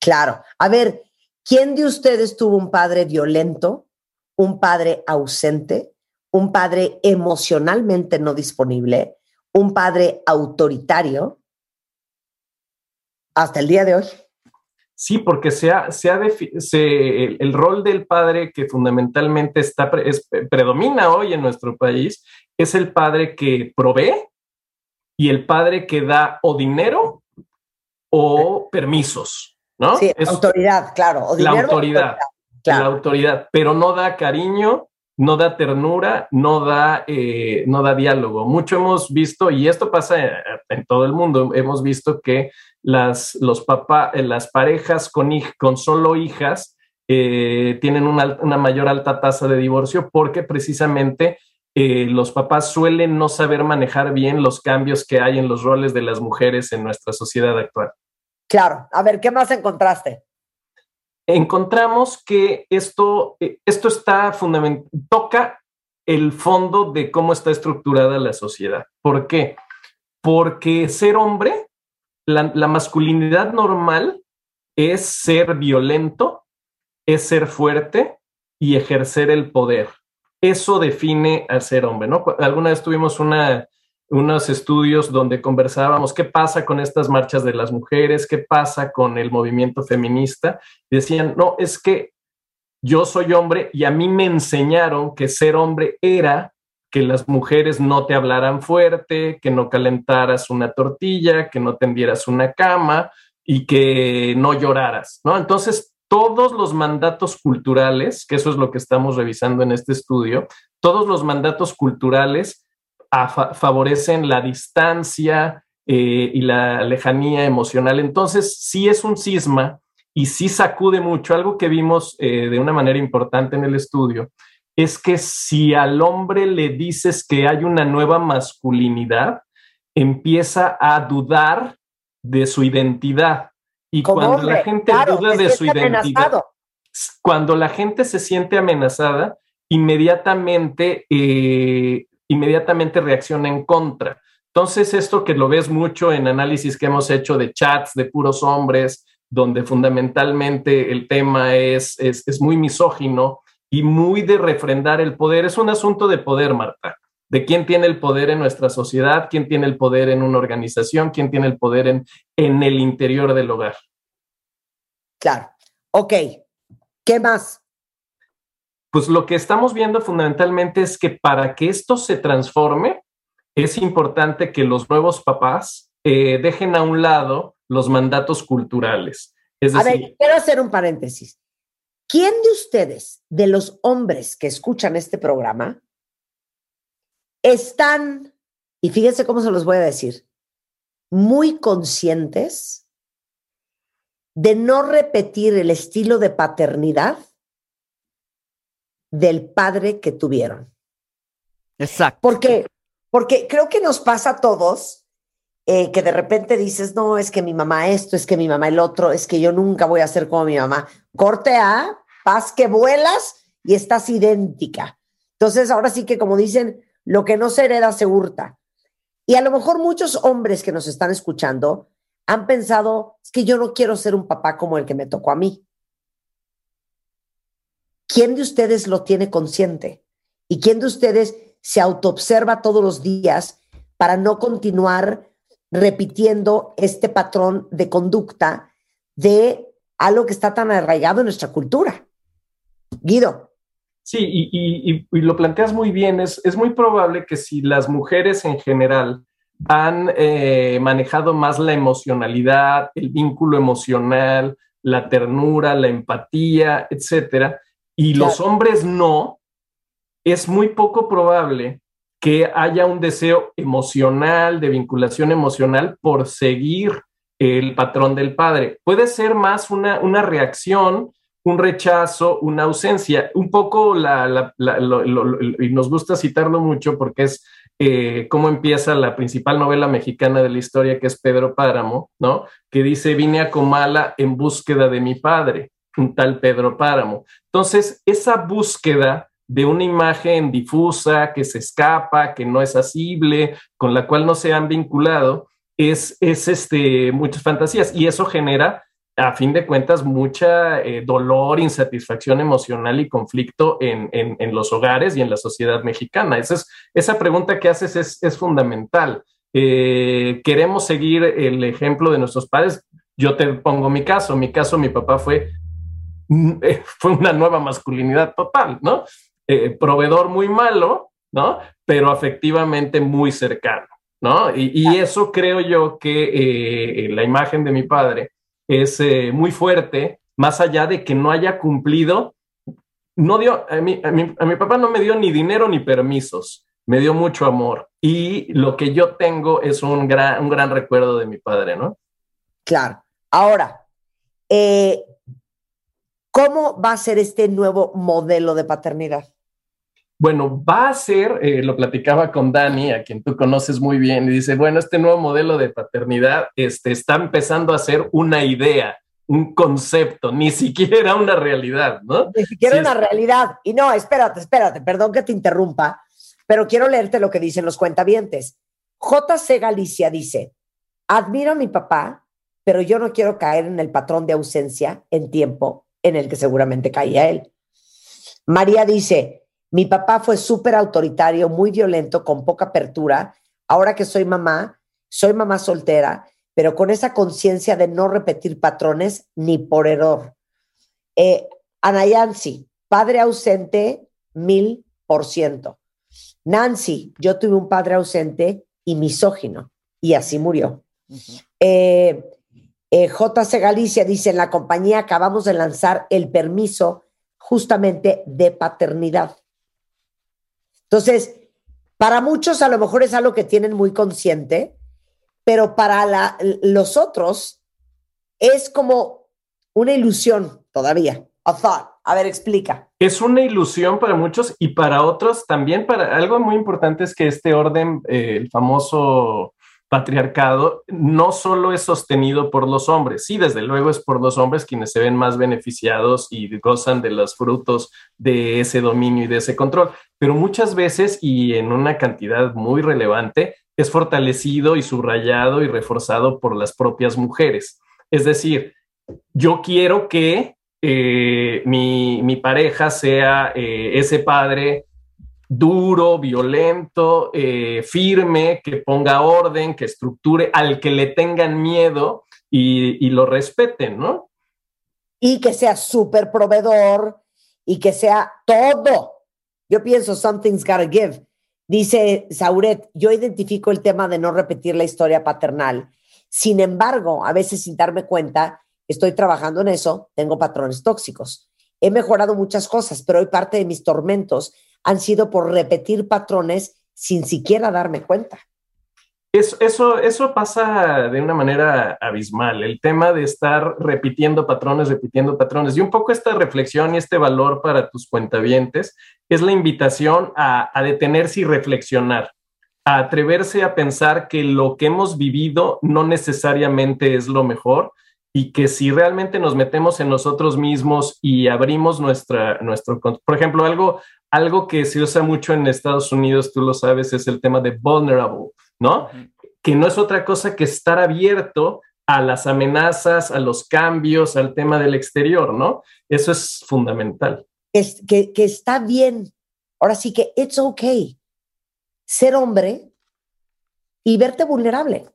Claro. A ver, ¿quién de ustedes tuvo un padre violento, un padre ausente, un padre emocionalmente no disponible, un padre autoritario hasta el día de hoy? Sí, porque se el, rol del padre que fundamentalmente está predomina hoy en nuestro país es el padre que provee y el padre que da o dinero o permisos, ¿no? Sí, autoridad, claro. la autoridad, la autoridad, pero no da cariño, no da ternura, no da, eh, no da diálogo. Mucho hemos visto, y esto pasa en todo el mundo, hemos visto que las, los papá, eh, las parejas con, con solo hijas eh, tienen una, mayor alta tasa de divorcio porque precisamente eh, los papás suelen no saber manejar bien los cambios que hay en los roles de las mujeres en nuestra sociedad actual. Claro. A ver, ¿qué más encontraste? Encontramos que esto, esto está fundamental, toca el fondo de cómo está estructurada la sociedad. ¿Por qué? Porque ser hombre, la, masculinidad normal es ser violento, es ser fuerte y ejercer el poder. Eso define a ser hombre, ¿no? Alguna vez tuvimos una, unos estudios donde conversábamos qué pasa con estas marchas de las mujeres, qué pasa con el movimiento feminista. decían, no, es que yo soy hombre y a mí me enseñaron que ser hombre era que las mujeres no te hablaran fuerte, que no calentaras una tortilla, que no tendieras una cama y que no lloraras, ¿no? Entonces, todos los mandatos culturales, que eso es lo que estamos revisando en este estudio, todos los mandatos culturales favorecen la distancia eh, y la lejanía emocional. Entonces, sí es un cisma y sí sacude mucho. Algo que vimos eh, de una manera importante en el estudio es que si al hombre le dices que hay una nueva masculinidad, empieza a dudar de su identidad y cuando la gente duda de su identidad, cuando la gente se siente amenazada, inmediatamente, eh, inmediatamente reacciona en contra. Entonces, esto que lo ves mucho en análisis que hemos hecho de chats de puros hombres, donde fundamentalmente el tema es, es, es muy misógino y muy de refrendar el poder, es un asunto de poder, Marta de quién tiene el poder en nuestra sociedad, quién tiene el poder en una organización, quién tiene el poder en, en el interior del hogar. Claro. Ok. ¿Qué más? Pues lo que estamos viendo fundamentalmente es que para que esto se transforme, es importante que los nuevos papás eh, dejen a un lado los mandatos culturales. Es a ver, quiero hacer un paréntesis. ¿Quién de ustedes, de los hombres que escuchan este programa, están, y fíjense cómo se los voy a decir, muy conscientes de no repetir el estilo de paternidad del padre que tuvieron. Exacto. Porque, porque creo que nos pasa a todos eh, que de repente dices, no, es que mi mamá esto, es que mi mamá el otro, es que yo nunca voy a ser como mi mamá. Corte A, paz que vuelas y estás idéntica. Entonces, ahora sí que como dicen, lo que no se hereda se hurta. Y a lo mejor muchos hombres que nos están escuchando han pensado, es que yo no quiero ser un papá como el que me tocó a mí. ¿Quién de ustedes lo tiene consciente? ¿Y quién de ustedes se autoobserva todos los días para no continuar repitiendo este patrón de conducta de algo que está tan arraigado en nuestra cultura? Guido. Sí, y, lo planteas muy bien. Es, es, muy probable que si las mujeres en general han eh, manejado más la emocionalidad, el vínculo emocional, la ternura, la empatía, etcétera, y los hombres no, es muy poco probable que haya un deseo emocional, de vinculación emocional por seguir el patrón del padre. Puede ser más una, una reacción un rechazo, una ausencia. Un poco la, y nos gusta citarlo mucho porque es eh, cómo empieza la principal novela mexicana de la historia, que es Pedro Páramo, ¿no? Que dice, vine a Comala en búsqueda de mi padre, un tal Pedro Páramo. Entonces, esa búsqueda de una imagen difusa, que se escapa, que no es asible, con la cual no se han vinculado, es, es este, muchas fantasías y eso genera a fin de cuentas, mucha eh, dolor, insatisfacción emocional y conflicto en, los hogares y en la sociedad mexicana. Esa, es, esa pregunta que haces es, fundamental. Eh, ¿Queremos seguir el ejemplo de nuestros padres? Yo te pongo mi caso. Mi caso, mi papá fue, fue una nueva masculinidad total, ¿no? proveedor muy malo, ¿no? Pero afectivamente muy cercano, ¿no? Y, y eso creo yo que la imagen de mi padre es eh, muy fuerte, más allá de que no haya cumplido, no dio, a mi, a, mi, a mi papá no me dio ni dinero ni permisos, me dio mucho amor y lo que yo tengo es un gran, un gran recuerdo de mi padre, ¿no? Claro. Ahora, eh, ¿cómo va a ser este nuevo modelo de paternidad? Bueno, va a ser, eh, lo platicaba con Dani, a quien tú conoces muy bien, y dice, bueno, este nuevo modelo de paternidad este, está empezando a ser una idea, un concepto, ni siquiera una realidad, ¿no? Ni siquiera una es- realidad. Y no, espérate, espérate, perdón que te interrumpa, pero quiero leerte lo que dicen los cuentavientes. JC Galicia dice, admiro a mi papá, pero yo no quiero caer en el patrón de ausencia en tiempo en el que seguramente caía él. María dice, mi papá fue súper autoritario, muy violento, con poca apertura. Ahora que soy mamá, soy mamá soltera, pero con esa conciencia de no repetir patrones ni por error. Eh, Anayansi, padre ausente, mil por ciento. Nancy, yo tuve un padre ausente y misógino, y así murió. Eh, eh, JC Galicia dice, en la compañía acabamos de lanzar el permiso justamente de paternidad. Entonces, para muchos a lo mejor es algo que tienen muy consciente, pero para los otros es como una ilusión todavía. A thought. A ver, explica. Es una ilusión para muchos y para otros también para algo muy importante es que este orden, eh, el famoso patriarcado, no solo es sostenido por los hombres, sí, desde luego es por los hombres quienes se ven más beneficiados y gozan de los frutos de ese dominio y de ese control, pero muchas veces y en una cantidad muy relevante es fortalecido y subrayado y reforzado por las propias mujeres. Es decir, yo quiero que eh, mi, mi pareja sea eh, ese padre duro, violento, eh, firme, que ponga orden, que estructure, al que le tengan miedo y, y lo respeten, ¿no? Y que sea súper proveedor y que sea todo. Yo pienso, something's gotta give. Dice Sauret, yo identifico el tema de no repetir la historia paternal. Sin embargo, a veces sin darme cuenta, estoy trabajando en eso, tengo patrones tóxicos. He mejorado muchas cosas, pero hoy parte de mis tormentos han sido por repetir patrones sin siquiera darme cuenta. Eso, eso, eso pasa de una manera abismal, el tema de estar repitiendo patrones, repitiendo patrones. Y un poco esta reflexión y este valor para tus cuentavientes es la invitación a, a detenerse y reflexionar, a atreverse a pensar que lo que hemos vivido no necesariamente es lo mejor y que si realmente nos metemos en nosotros mismos y abrimos nuestra, nuestro, por ejemplo, algo, algo que se usa mucho en Estados Unidos, tú lo sabes, es el tema de vulnerable, ¿no? Que no es otra cosa que estar abierto a las amenazas, a los cambios, al tema del exterior, ¿no? Eso es fundamental. Es, que, que está bien. Ahora sí que it's okay ser hombre y verte vulnerable.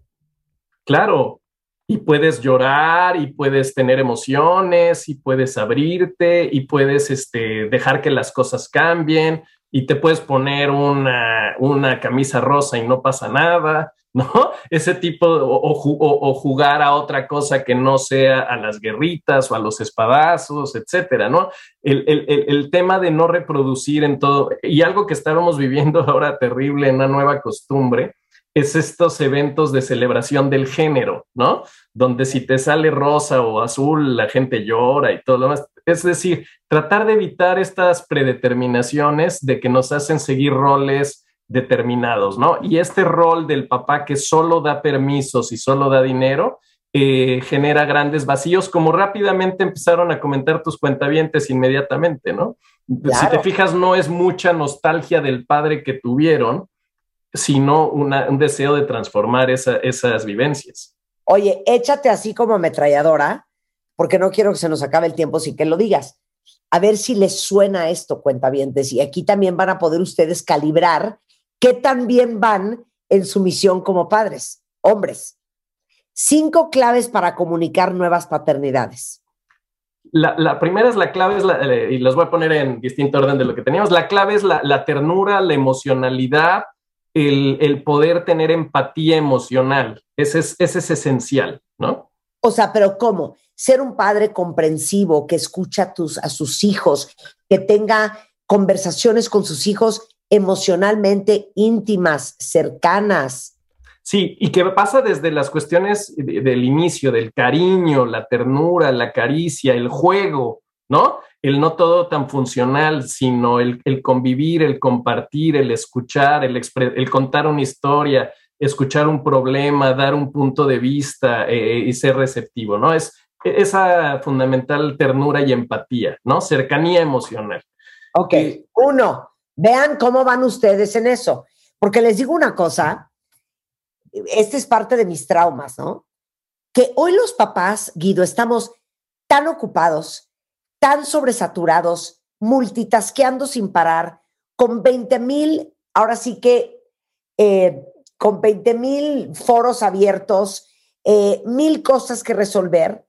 Claro, y puedes llorar y puedes tener emociones y puedes abrirte y puedes este, dejar que las cosas cambien y te puedes poner una, una camisa rosa y no pasa nada, ¿no? Ese tipo, o, o, o, jugar a otra cosa que no sea a las guerritas o a los espadazos, etcétera, ¿no? El, el, el, tema de no reproducir en todo, y algo que estábamos viviendo ahora terrible una nueva costumbre, es estos eventos de celebración del género, ¿no? Donde si te sale rosa o azul, la gente llora y todo lo demás. Es decir, tratar de evitar estas predeterminaciones de que nos hacen seguir roles determinados, ¿no? Y este rol del papá que solo da permisos y solo da dinero, eh, genera grandes vacíos, como rápidamente empezaron a comentar tus cuentavientes inmediatamente, ¿no? Claro. Si te fijas, no es mucha nostalgia del padre que tuvieron, sino una, un deseo de transformar esa, esas vivencias. Oye, échate así como ametralladora, porque no quiero que se nos acabe el tiempo sin que lo digas. A ver si les suena esto, cuentavientes. Y aquí también van a poder ustedes calibrar qué tan bien van en su misión como padres, hombres. Cinco claves para comunicar nuevas paternidades. La, la, primera es la clave, es la, eh, y las voy a poner en distinto orden de lo que teníamos. La clave es la, la ternura, la emocionalidad, el, el, poder tener empatía emocional. Ese es, ese es esencial, ¿no? O sea, pero ¿cómo? Ser un padre comprensivo, que escucha a, tus, a sus hijos, que tenga conversaciones con sus hijos emocionalmente íntimas, cercanas. Sí, y que pasa desde las cuestiones de, del inicio, del cariño, la ternura, la caricia, el juego, ¿no? El no todo tan funcional, sino el, el convivir, el compartir, el escuchar, el, el, contar una historia, escuchar un problema, dar un punto de vista eh, y ser receptivo, ¿no? Es, esa fundamental ternura y empatía, ¿no? Cercanía emocional. Ok, uno, vean cómo van ustedes en eso, porque les digo una cosa, este es parte de mis traumas, ¿no? Que hoy los papás, Guido, estamos tan ocupados, tan sobresaturados, multitasqueando sin parar, con 20 mil, ahora sí que, eh, con 20 mil foros abiertos, eh, mil cosas que resolver,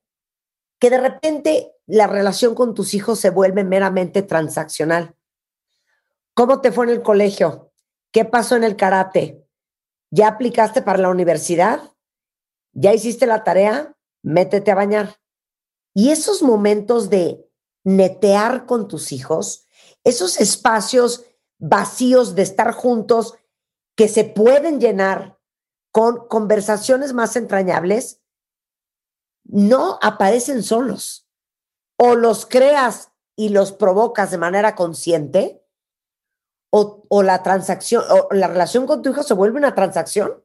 que de repente la relación con tus hijos se vuelve meramente transaccional. ¿Cómo te fue en el colegio? ¿Qué pasó en el karate? ¿Ya aplicaste para la universidad? ¿Ya hiciste la tarea? Métete a bañar. Y esos momentos de netear con tus hijos, esos espacios vacíos de estar juntos que se pueden llenar con conversaciones más entrañables, no aparecen solos. O los creas y los provocas de manera consciente, o, la transacción, o la relación con tu hijo se vuelve una transacción.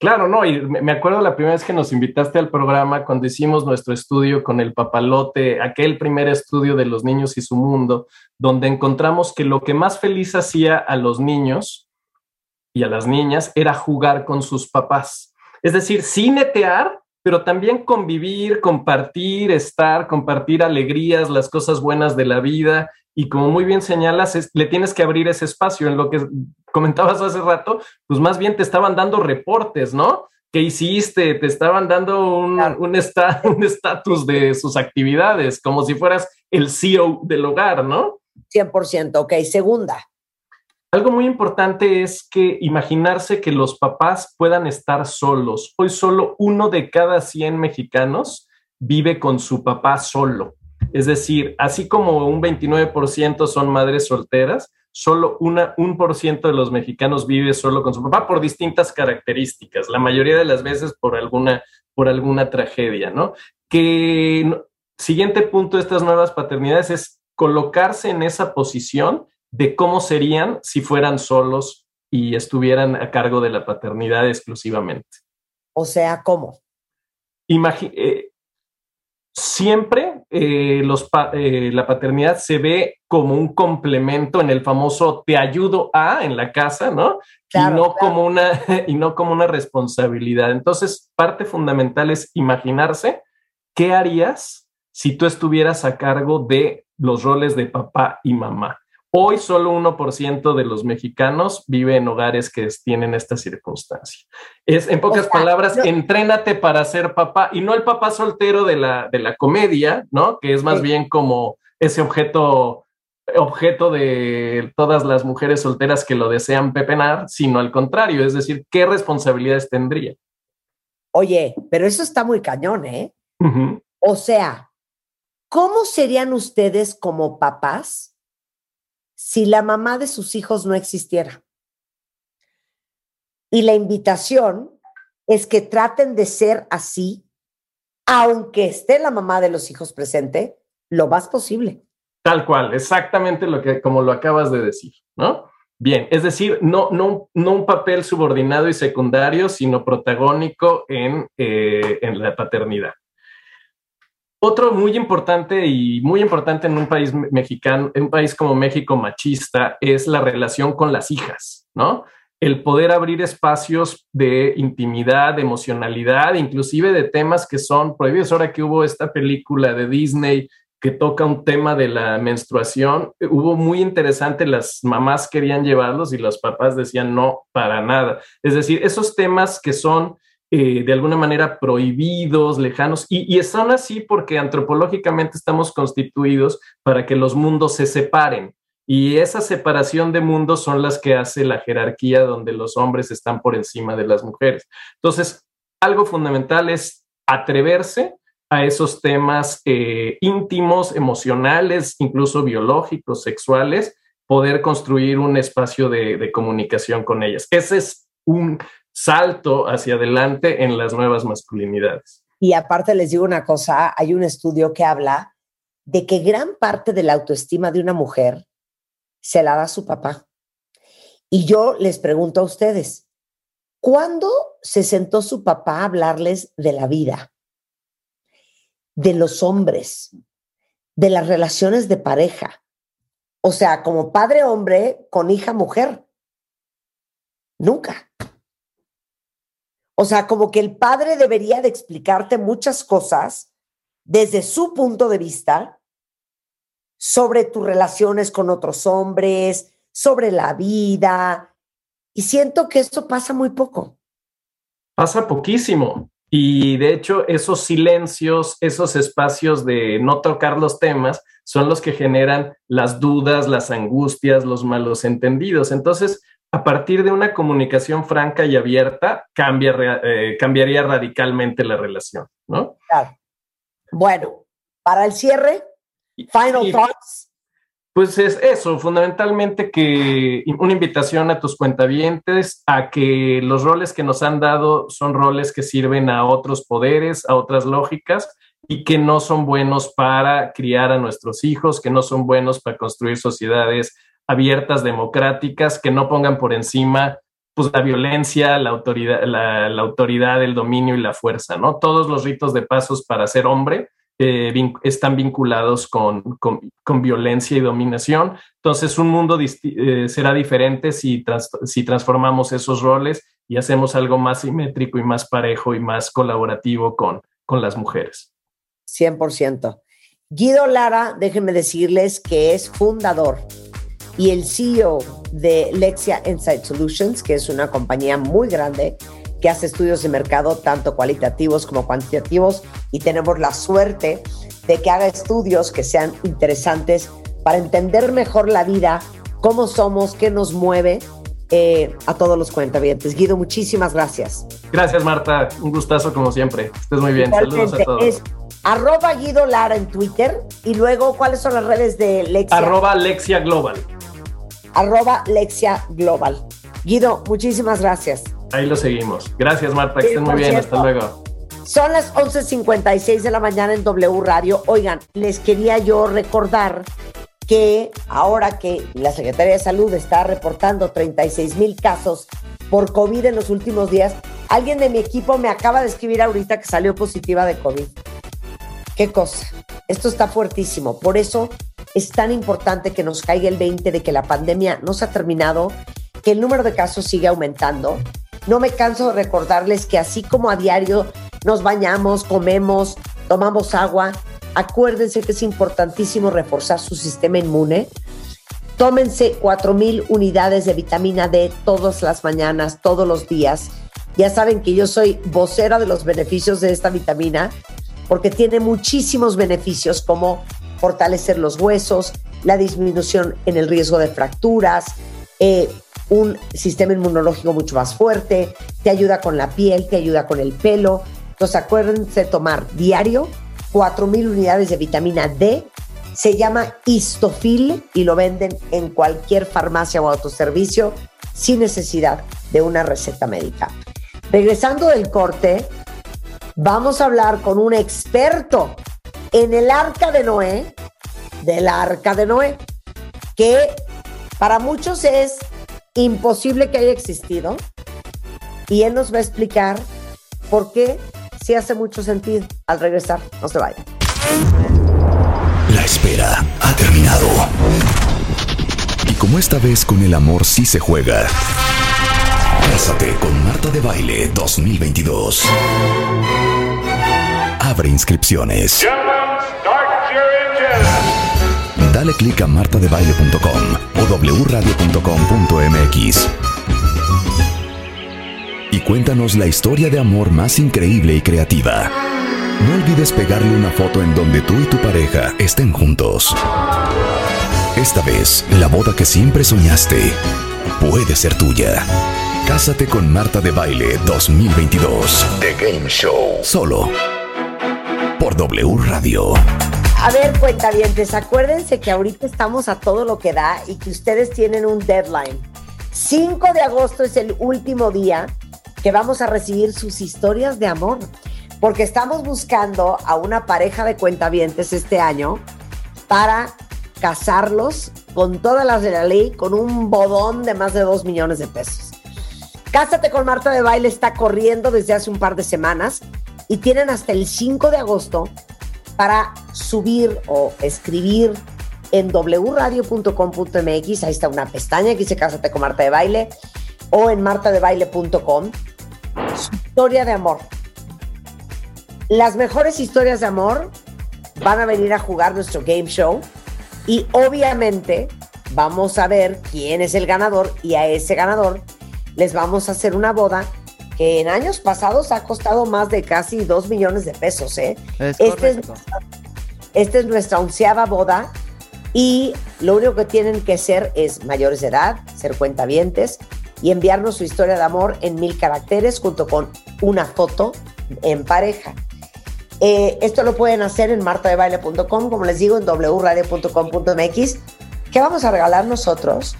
Claro, no, y me acuerdo la primera vez que nos invitaste al programa cuando hicimos nuestro estudio con el papalote, aquel primer estudio de los niños y su mundo, donde encontramos que lo que más feliz hacía a los niños y a las niñas era jugar con sus papás. Es decir, sin netear, pero también convivir, compartir, estar, compartir alegrías, las cosas buenas de la vida y como muy bien señalas, le tienes que abrir ese espacio. En lo que comentabas hace rato, pues más bien te estaban dando reportes, ¿no? ¿Qué hiciste? Te estaban dando un, un estatus de sus actividades, como si fueras el CEO del hogar, ¿no? 100%, ok. Segunda. Algo muy importante es que imaginarse que los papás puedan estar solos. Hoy solo uno de cada 100 mexicanos vive con su papá solo. Es decir, así como un 29% son madres solteras, solo una, un por ciento de los mexicanos vive solo con su papá por distintas características, la mayoría de las veces por alguna, por alguna tragedia, ¿no? Que siguiente punto de estas nuevas paternidades es colocarse en esa posición de cómo serían si fueran solos y estuvieran a cargo de la paternidad exclusivamente. O sea, ¿cómo? Eh, siempre eh, los eh, la paternidad se ve como un complemento en el famoso te ayudo a en la casa, ¿no? y, no como una, y no como una responsabilidad. Entonces, parte fundamental es imaginarse qué harías si tú estuvieras a cargo de los roles de papá y mamá. Hoy solo 1% de los mexicanos vive en hogares que tienen esta circunstancia. Es, en pocas palabras, entrénate para ser papá y no el papá soltero de la, de la comedia, ¿no? Que es más bien como ese objeto, objeto de todas las mujeres solteras que lo desean pepenar, sino al contrario, es decir, ¿qué responsabilidades tendría? Oye, pero eso está muy cañón, ¿eh? O sea, ¿cómo serían ustedes como papás? Si la mamá de sus hijos no existiera. Y la invitación es que traten de ser así, aunque esté la mamá de los hijos presente, lo más posible. Tal cual, exactamente lo que, como lo acabas de decir, ¿no? Bien, es decir, no, no, no un papel subordinado y secundario, sino protagónico en, eh, en la paternidad. Otro muy importante y muy importante en un país mexicano, en un país como México machista, es la relación con las hijas, ¿no? El poder abrir espacios de intimidad, emocionalidad, inclusive de temas que son prohibidos. Ahora que hubo esta película de Disney que toca un tema de la menstruación, hubo muy interesante, las mamás querían llevarlos y los papás decían no, para nada. Es decir, esos temas que son eh, de alguna manera prohibidos, lejanos, y, y son así porque antropológicamente estamos constituidos para que los mundos se separen. Y esa separación de mundos son las que hace la jerarquía donde los hombres están por encima de las mujeres. Entonces, algo fundamental es atreverse a esos temas eh, íntimos, emocionales, incluso biológicos, sexuales, poder construir un espacio de, de comunicación con ellas. Ese es un salto hacia adelante en las nuevas masculinidades. Y aparte les digo una cosa, hay un estudio que habla de que gran parte de la autoestima de una mujer se la da su papá. Y yo les pregunto a ustedes, ¿cuándo se sentó su papá a hablarles de la vida? de los hombres, de las relaciones de pareja. O sea, como padre hombre con hija mujer. Nunca. O sea, como que el padre debería de explicarte muchas cosas desde su punto de vista sobre tus relaciones con otros hombres, sobre la vida. Y siento que esto pasa muy poco. Pasa poquísimo. Y de hecho, esos silencios, esos espacios de no tocar los temas, son los que generan las dudas, las angustias, los malos entendidos. Entonces, a partir de una comunicación franca y abierta, cambia, eh, cambiaría radicalmente la relación, ¿no? Claro. Bueno, para el cierre, final thoughts. Pues es eso, fundamentalmente que una invitación a tus cuentavientes a que los roles que nos han dado son roles que sirven a otros poderes, a otras lógicas y que no son buenos para criar a nuestros hijos, que no son buenos para construir sociedades abiertas, democráticas, que no pongan por encima pues, la violencia, la autoridad, la, autoridad, el dominio y la fuerza, ¿no? Todos los ritos de pasos para ser hombre eh, están vinculados con, con, violencia y dominación. Entonces, un mundo eh, será diferente si, si transformamos esos roles y hacemos algo más simétrico y más parejo y más colaborativo con, con las mujeres. 100%. Guido Lara, déjenme decirles que es fundador y el CEO de Lexia Insight Solutions, que es una compañía muy grande que hace estudios de mercado tanto cualitativos como cuantitativos y tenemos la suerte de que haga estudios que sean interesantes para entender mejor la vida, cómo somos, qué nos mueve eh, a todos los cuentavientes. Guido, muchísimas gracias. Gracias, Marta. Un gustazo como siempre. Estés muy bien. Saludos a todos. Es arroba Guido Lara en Twitter y luego, ¿cuáles son las redes de Lexia? Arroba Lexia Global. Arroba Lexia Global. Guido, muchísimas gracias. Ahí lo seguimos. Gracias, Marta. Que estén muy bien. Hasta luego. Son las 11.56 de la mañana en W Radio. Oigan, les quería yo recordar que ahora que la Secretaría de Salud está reportando 36 mil casos por COVID en los últimos días, alguien de mi equipo me acaba de escribir ahorita que salió positiva de COVID. ¿Qué cosa? Esto está fuertísimo. Por eso es tan importante que nos caiga el 20 de que la pandemia no se ha terminado, que el número de casos sigue aumentando no me canso de recordarles que así como a diario nos bañamos, comemos, tomamos agua, acuérdense que es importantísimo reforzar su sistema inmune. Tómense 4.000 unidades de vitamina D todas las mañanas, todos los días. Ya saben que yo soy vocera de los beneficios de esta vitamina porque tiene muchísimos beneficios como fortalecer los huesos, la disminución en el riesgo de fracturas, eh, un sistema inmunológico mucho más fuerte, te ayuda con la piel, te ayuda con el pelo. Entonces acuérdense de tomar diario 4.000 unidades de vitamina D. Se llama Histofil y lo venden en cualquier farmacia o autoservicio sin necesidad de una receta médica. Regresando del corte, vamos a hablar con un experto en el arca de Noé, del arca de Noé, que para muchos es imposible que haya existido y él nos va a explicar por qué sí hace mucho sentido al regresar. No se vaya. La espera ha terminado. Y como esta vez con el amor sí se juega. Cásate con Marta de Baile 2022. Abre inscripciones. Dale click a martadebaile.com o wradio.com.mx y cuéntanos la historia de amor más increíble y creativa. No olvides pegarle una foto en donde tú y tu pareja estén juntos. Esta vez, la boda que siempre soñaste puede ser tuya. Cásate con Marta de Baile 2022. The Game Show. Solo por W Radio. A ver, cuentavientes, acuérdense que ahorita estamos a todo lo que da y que ustedes tienen un deadline. 5 de agosto es el último día que vamos a recibir sus historias de amor, porque estamos buscando a una pareja de cuentavientes este año para casarlos con todas las de la ley, con un bodón de más de 2 millones de pesos. Cásate con Marta de Baile está corriendo desde hace un par de semanas y tienen hasta el 5 de agosto para subir o escribir en wradio.com.mx, ahí está una pestaña que dice Cásate con Marta de Baile, o en martadebaile.com, su historia de amor. Las mejores historias de amor van a venir a jugar nuestro game show y obviamente vamos a ver quién es el ganador y a ese ganador les vamos a hacer una boda en años pasados ha costado más de casi dos millones de pesos. ¿eh? Es Este es correcto. esta es nuestra onceava boda y lo único que tienen que ser es mayores de edad, ser cuentavientes y enviarnos su historia de amor en mil caracteres junto con una foto en pareja. Eh, esto lo pueden hacer en martadebaile.com, como les digo, en wradio.com.mx. ¿Qué vamos a regalar nosotros?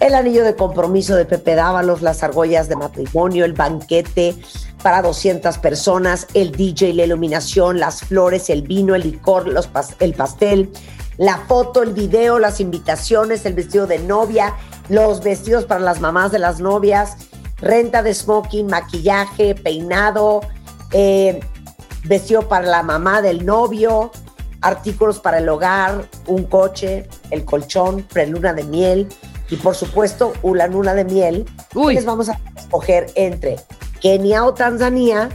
El anillo de compromiso de Pepe Dávalos, las argollas de matrimonio, el banquete para 200 personas, el DJ, la iluminación, las flores, el vino, el licor, el pastel, la foto, el video, las invitaciones, el vestido de novia, los vestidos para las mamás de las novias, renta de smoking, maquillaje, peinado, eh, vestido para la mamá del novio, artículos para el hogar, un coche, el colchón, preluna de miel y por supuesto una luna de miel. Uy. Les vamos a escoger entre Kenia o Tanzania,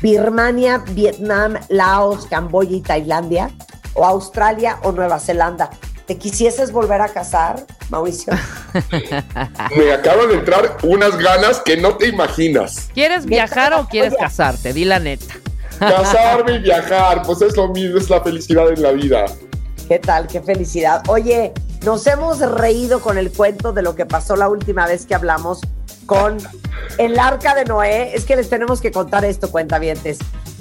Birmania, Vietnam, Laos, Camboya y Tailandia, o Australia o Nueva Zelanda. ¿Te quisieses volver a casar, Mauricio? Me acaban de entrar unas ganas que no te imaginas. ¿Quieres viajar o quieres casarte? Di la neta. Casarme y viajar, pues es lo mismo, es la felicidad en la vida. ¿Qué tal? Qué felicidad. Oye, nos hemos reído con el cuento de lo que pasó la última vez que hablamos con el arca de Noé. Es que les tenemos que contar esto, cuentavientes.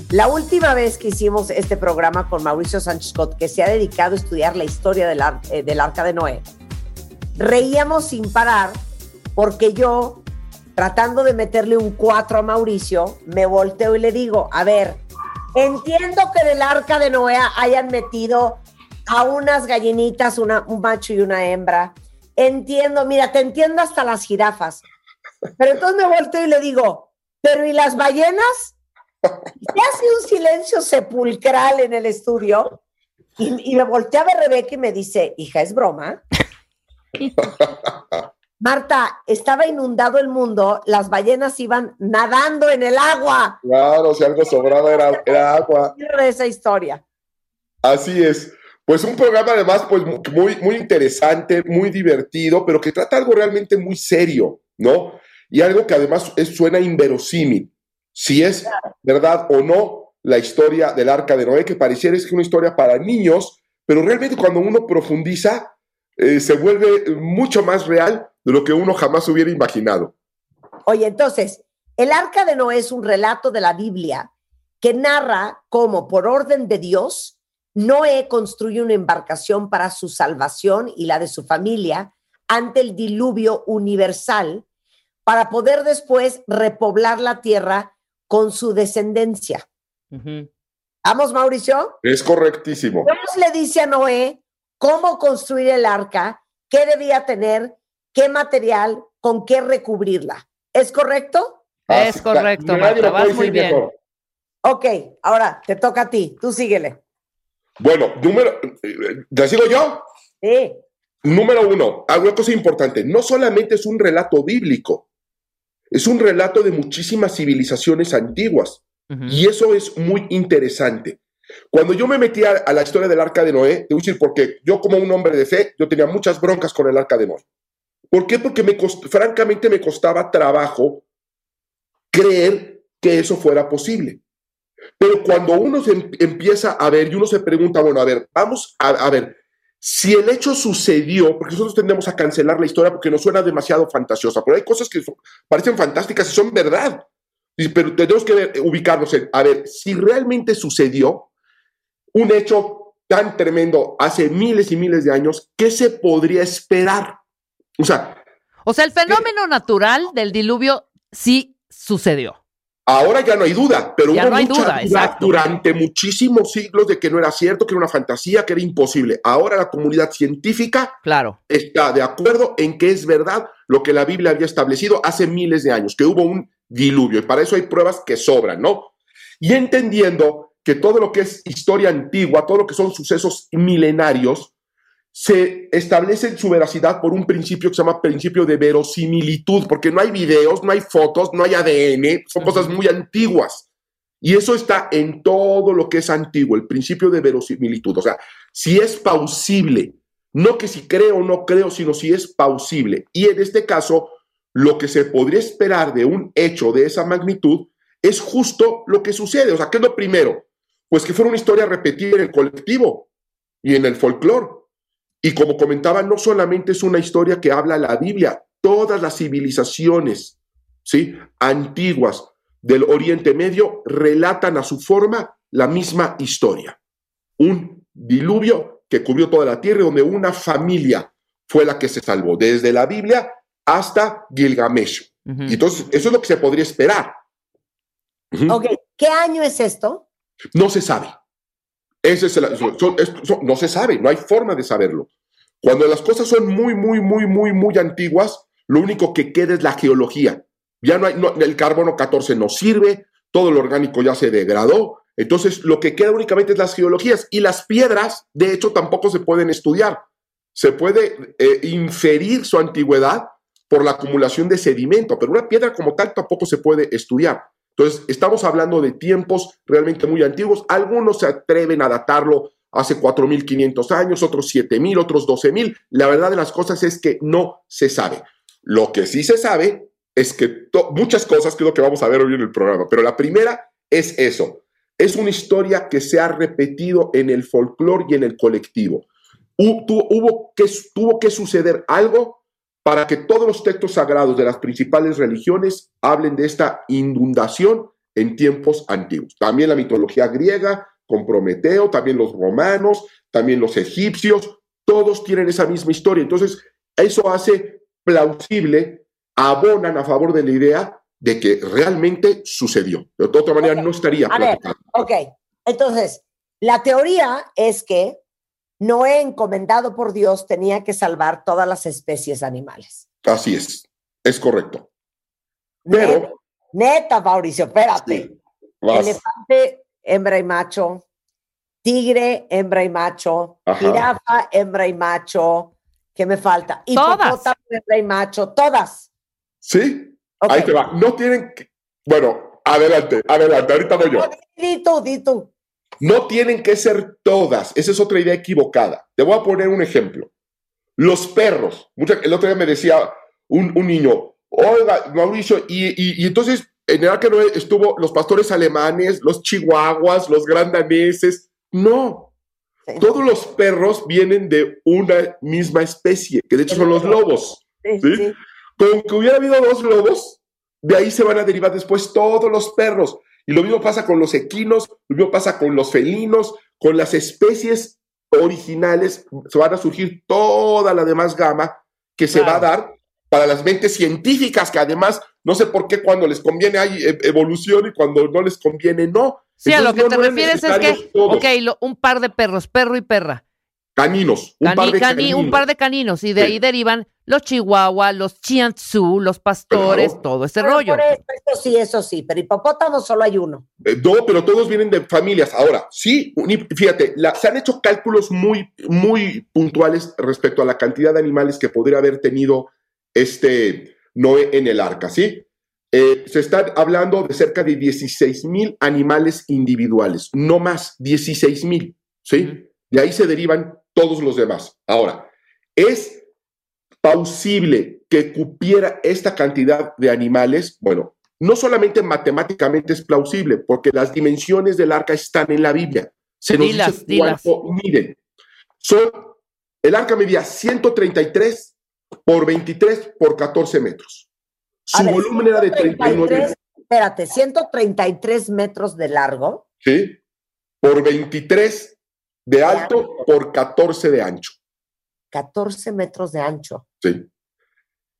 La última vez que hicimos este programa con Mauricio Sánchez Scott, que se ha dedicado a estudiar la historia del, eh, del arca de Noé, reíamos sin parar porque yo, tratando de meterle un 4 a Mauricio, me volteo y le digo, a ver, entiendo que en el arca de Noé hayan metido a unas gallinitas, una, un macho y una hembra. Entiendo, mira, te entiendo hasta las jirafas. Pero entonces me volteo y le digo, ¿pero y las ballenas? Y hace un silencio sepulcral en el estudio y, y me voltea a ver Rebeca y me dice, hija, ¿es broma? Marta, estaba inundado el mundo, las ballenas iban nadando en el agua. Claro, si algo sobraba era, era agua. Esa historia. Así es. Pues un programa además pues muy, muy interesante, muy divertido, pero que trata algo realmente muy serio, ¿no? Y algo que además es- suena inverosímil. Si es verdad o no la historia del arca de Noé, que pareciera es una historia para niños, pero realmente cuando uno profundiza, eh, se vuelve mucho más real de lo que uno jamás hubiera imaginado. Oye, entonces, el arca de Noé es un relato de la Biblia que narra cómo, por orden de Dios, Noé construye una embarcación para su salvación y la de su familia ante el diluvio universal para poder después repoblar la tierra con su descendencia. ¿Vamos, Mauricio? Es correctísimo. Dios le dice a Noé cómo construir el arca, qué debía tener, qué material, con qué recubrirla. ¿Es correcto? Es Así- correcto, Marta, vas muy bien. mejor. Ok, ahora te toca a ti, tú síguele. Bueno, número, eh, ¿le sigo yo? Sí, Número uno, algo cosa importante, no solamente es un relato bíblico, es un relato de muchísimas civilizaciones antiguas y eso es muy interesante. Cuando yo me metí a, a la historia del arca de Noé, te voy a decir porque yo como un hombre de fe, yo tenía muchas broncas con el arca de Noé. ¿Por qué? Porque me cost- francamente me costaba trabajo creer que eso fuera posible. Pero cuando uno em- empieza a ver y uno se pregunta, bueno, a ver, vamos a, ver, si el hecho sucedió, porque nosotros tendemos a cancelar la historia porque nos suena demasiado fantasiosa, pero hay cosas que son- parecen fantásticas y son verdad. Pero tenemos que ubicarnos en, a ver, si realmente sucedió un hecho tan tremendo hace miles y miles de años, ¿qué se podría esperar? O sea, O sea, el fenómeno natural del diluvio sí sucedió. Ahora ya no hay duda, pero Ya hubo no hay mucha duda, exacto. durante muchísimos siglos de que no era cierto, que era una fantasía, que era imposible. Ahora la comunidad científica Claro. está de acuerdo en que es verdad lo que la Biblia había establecido hace miles de años, que hubo un diluvio, y para eso hay pruebas que sobran, ¿no? Y entendiendo que todo lo que es historia antigua, todo lo que son sucesos milenarios, se establece su veracidad por un principio que se llama principio de verosimilitud, porque no hay videos, no hay fotos, no hay ADN, son cosas muy antiguas. Y eso está en todo lo que es antiguo, el principio de verosimilitud. O sea, si es pausible, no que si creo o no creo, sino si es pausible. Y en este caso, lo que se podría esperar de un hecho de esa magnitud es justo lo que sucede. O sea, ¿qué es lo primero? Pues que fuera una historia repetida en el colectivo y en el folclore. Y como comentaba, no solamente es una historia que habla la Biblia, todas las civilizaciones, ¿sí? Antiguas del Oriente Medio relatan a su forma la misma historia. Un diluvio que cubrió toda la tierra, donde una familia fue la que se salvó, desde la Biblia hasta Gilgamesh. Y entonces, eso es lo que se podría esperar. Ok, ¿qué año es esto? No se sabe. Ese es no se sabe, no hay forma de saberlo. Cuando las cosas son muy, muy, muy, muy, muy antiguas, lo único que queda es la geología. Ya no hay, el carbono 14 no sirve, todo lo orgánico ya se degradó. Entonces, lo que queda únicamente es las geologías y las piedras, de hecho, tampoco se pueden estudiar. Se puede eh, inferir su antigüedad por la acumulación de sedimento, pero una piedra como tal tampoco se puede estudiar. Entonces, estamos hablando de tiempos realmente muy antiguos. Algunos se atreven a datarlo hace 4.500 años, otros 7.000, otros 12.000. La verdad de las cosas es que no se sabe. Lo que sí se sabe es que muchas cosas, que es lo que vamos a ver hoy en el programa, pero la primera es eso. Es una historia que se ha repetido en el folclore y en el colectivo. Tuvo que suceder algo para que todos los textos sagrados de las principales religiones hablen de esta inundación en tiempos antiguos. También la mitología griega, con Prometeo, también los romanos, también los egipcios, todos tienen esa misma historia. Entonces, eso hace plausible, abonan a favor de la idea de que realmente sucedió. De otra manera, no estaría. A ver, ok, entonces, la teoría es que Noé, encomendado por Dios, tenía que salvar todas las especies animales. Así es, es correcto. Pero. Neta, Mauricio, espérate. Elefante, hembra y macho. Tigre, hembra y macho. Jirafa, hembra y macho. ¿Qué me falta? Todas. hembra y macho. Todas. Sí. Ahí te va. No tienen que. Bueno, adelante, adelante. Ahorita voy yo. Di tú, di tú. No tienen que ser todas. Esa es otra idea equivocada. Te voy a poner un ejemplo. Los perros. el otro día me decía un, niño, oiga, Mauricio, y, entonces en el arca estuvo los pastores alemanes, los chihuahuas, los grandaneses. No. Todos los perros vienen de una misma especie, que de hecho son los lobos. ¿sí? Con que hubiera habido dos lobos, de ahí se van a derivar después todos los perros. Y lo mismo pasa con los equinos, lo mismo pasa con los felinos, con las especies originales, se van a surgir toda la demás gama que se va a dar para las mentes científicas, que además no sé por qué cuando les conviene hay e, evolución y cuando no les conviene no. Sí, a lo que te refieres es que, ok, un par de perros, perro y perra, Caninos. Un, par de caninos. un par de caninos. Y de ahí derivan los chihuahuas, los chianzú, los pastores, todo ese rollo. eso sí, eso sí. Pero hipopótamos solo hay uno. Eh, no, pero todos vienen de familias. Ahora, sí, fíjate, se han hecho cálculos muy, muy puntuales respecto a la cantidad de animales que podría haber tenido este Noé en el arca, ¿sí? Eh, se está hablando de cerca de 16 mil animales individuales, no más, 16 mil, ¿sí? De ahí se derivan todos los demás. Ahora, ¿es plausible que cupiera esta cantidad de animales? Bueno, no solamente matemáticamente es plausible, porque las dimensiones del arca están en la Biblia. Se nos dice cuánto miden. Son, el arca medía 133 por 23 por 14 metros. Su volumen era de 39. Espérate, 133 metros de largo. Sí, por 23 de alto por 14 de ancho. 14 metros de ancho. Sí.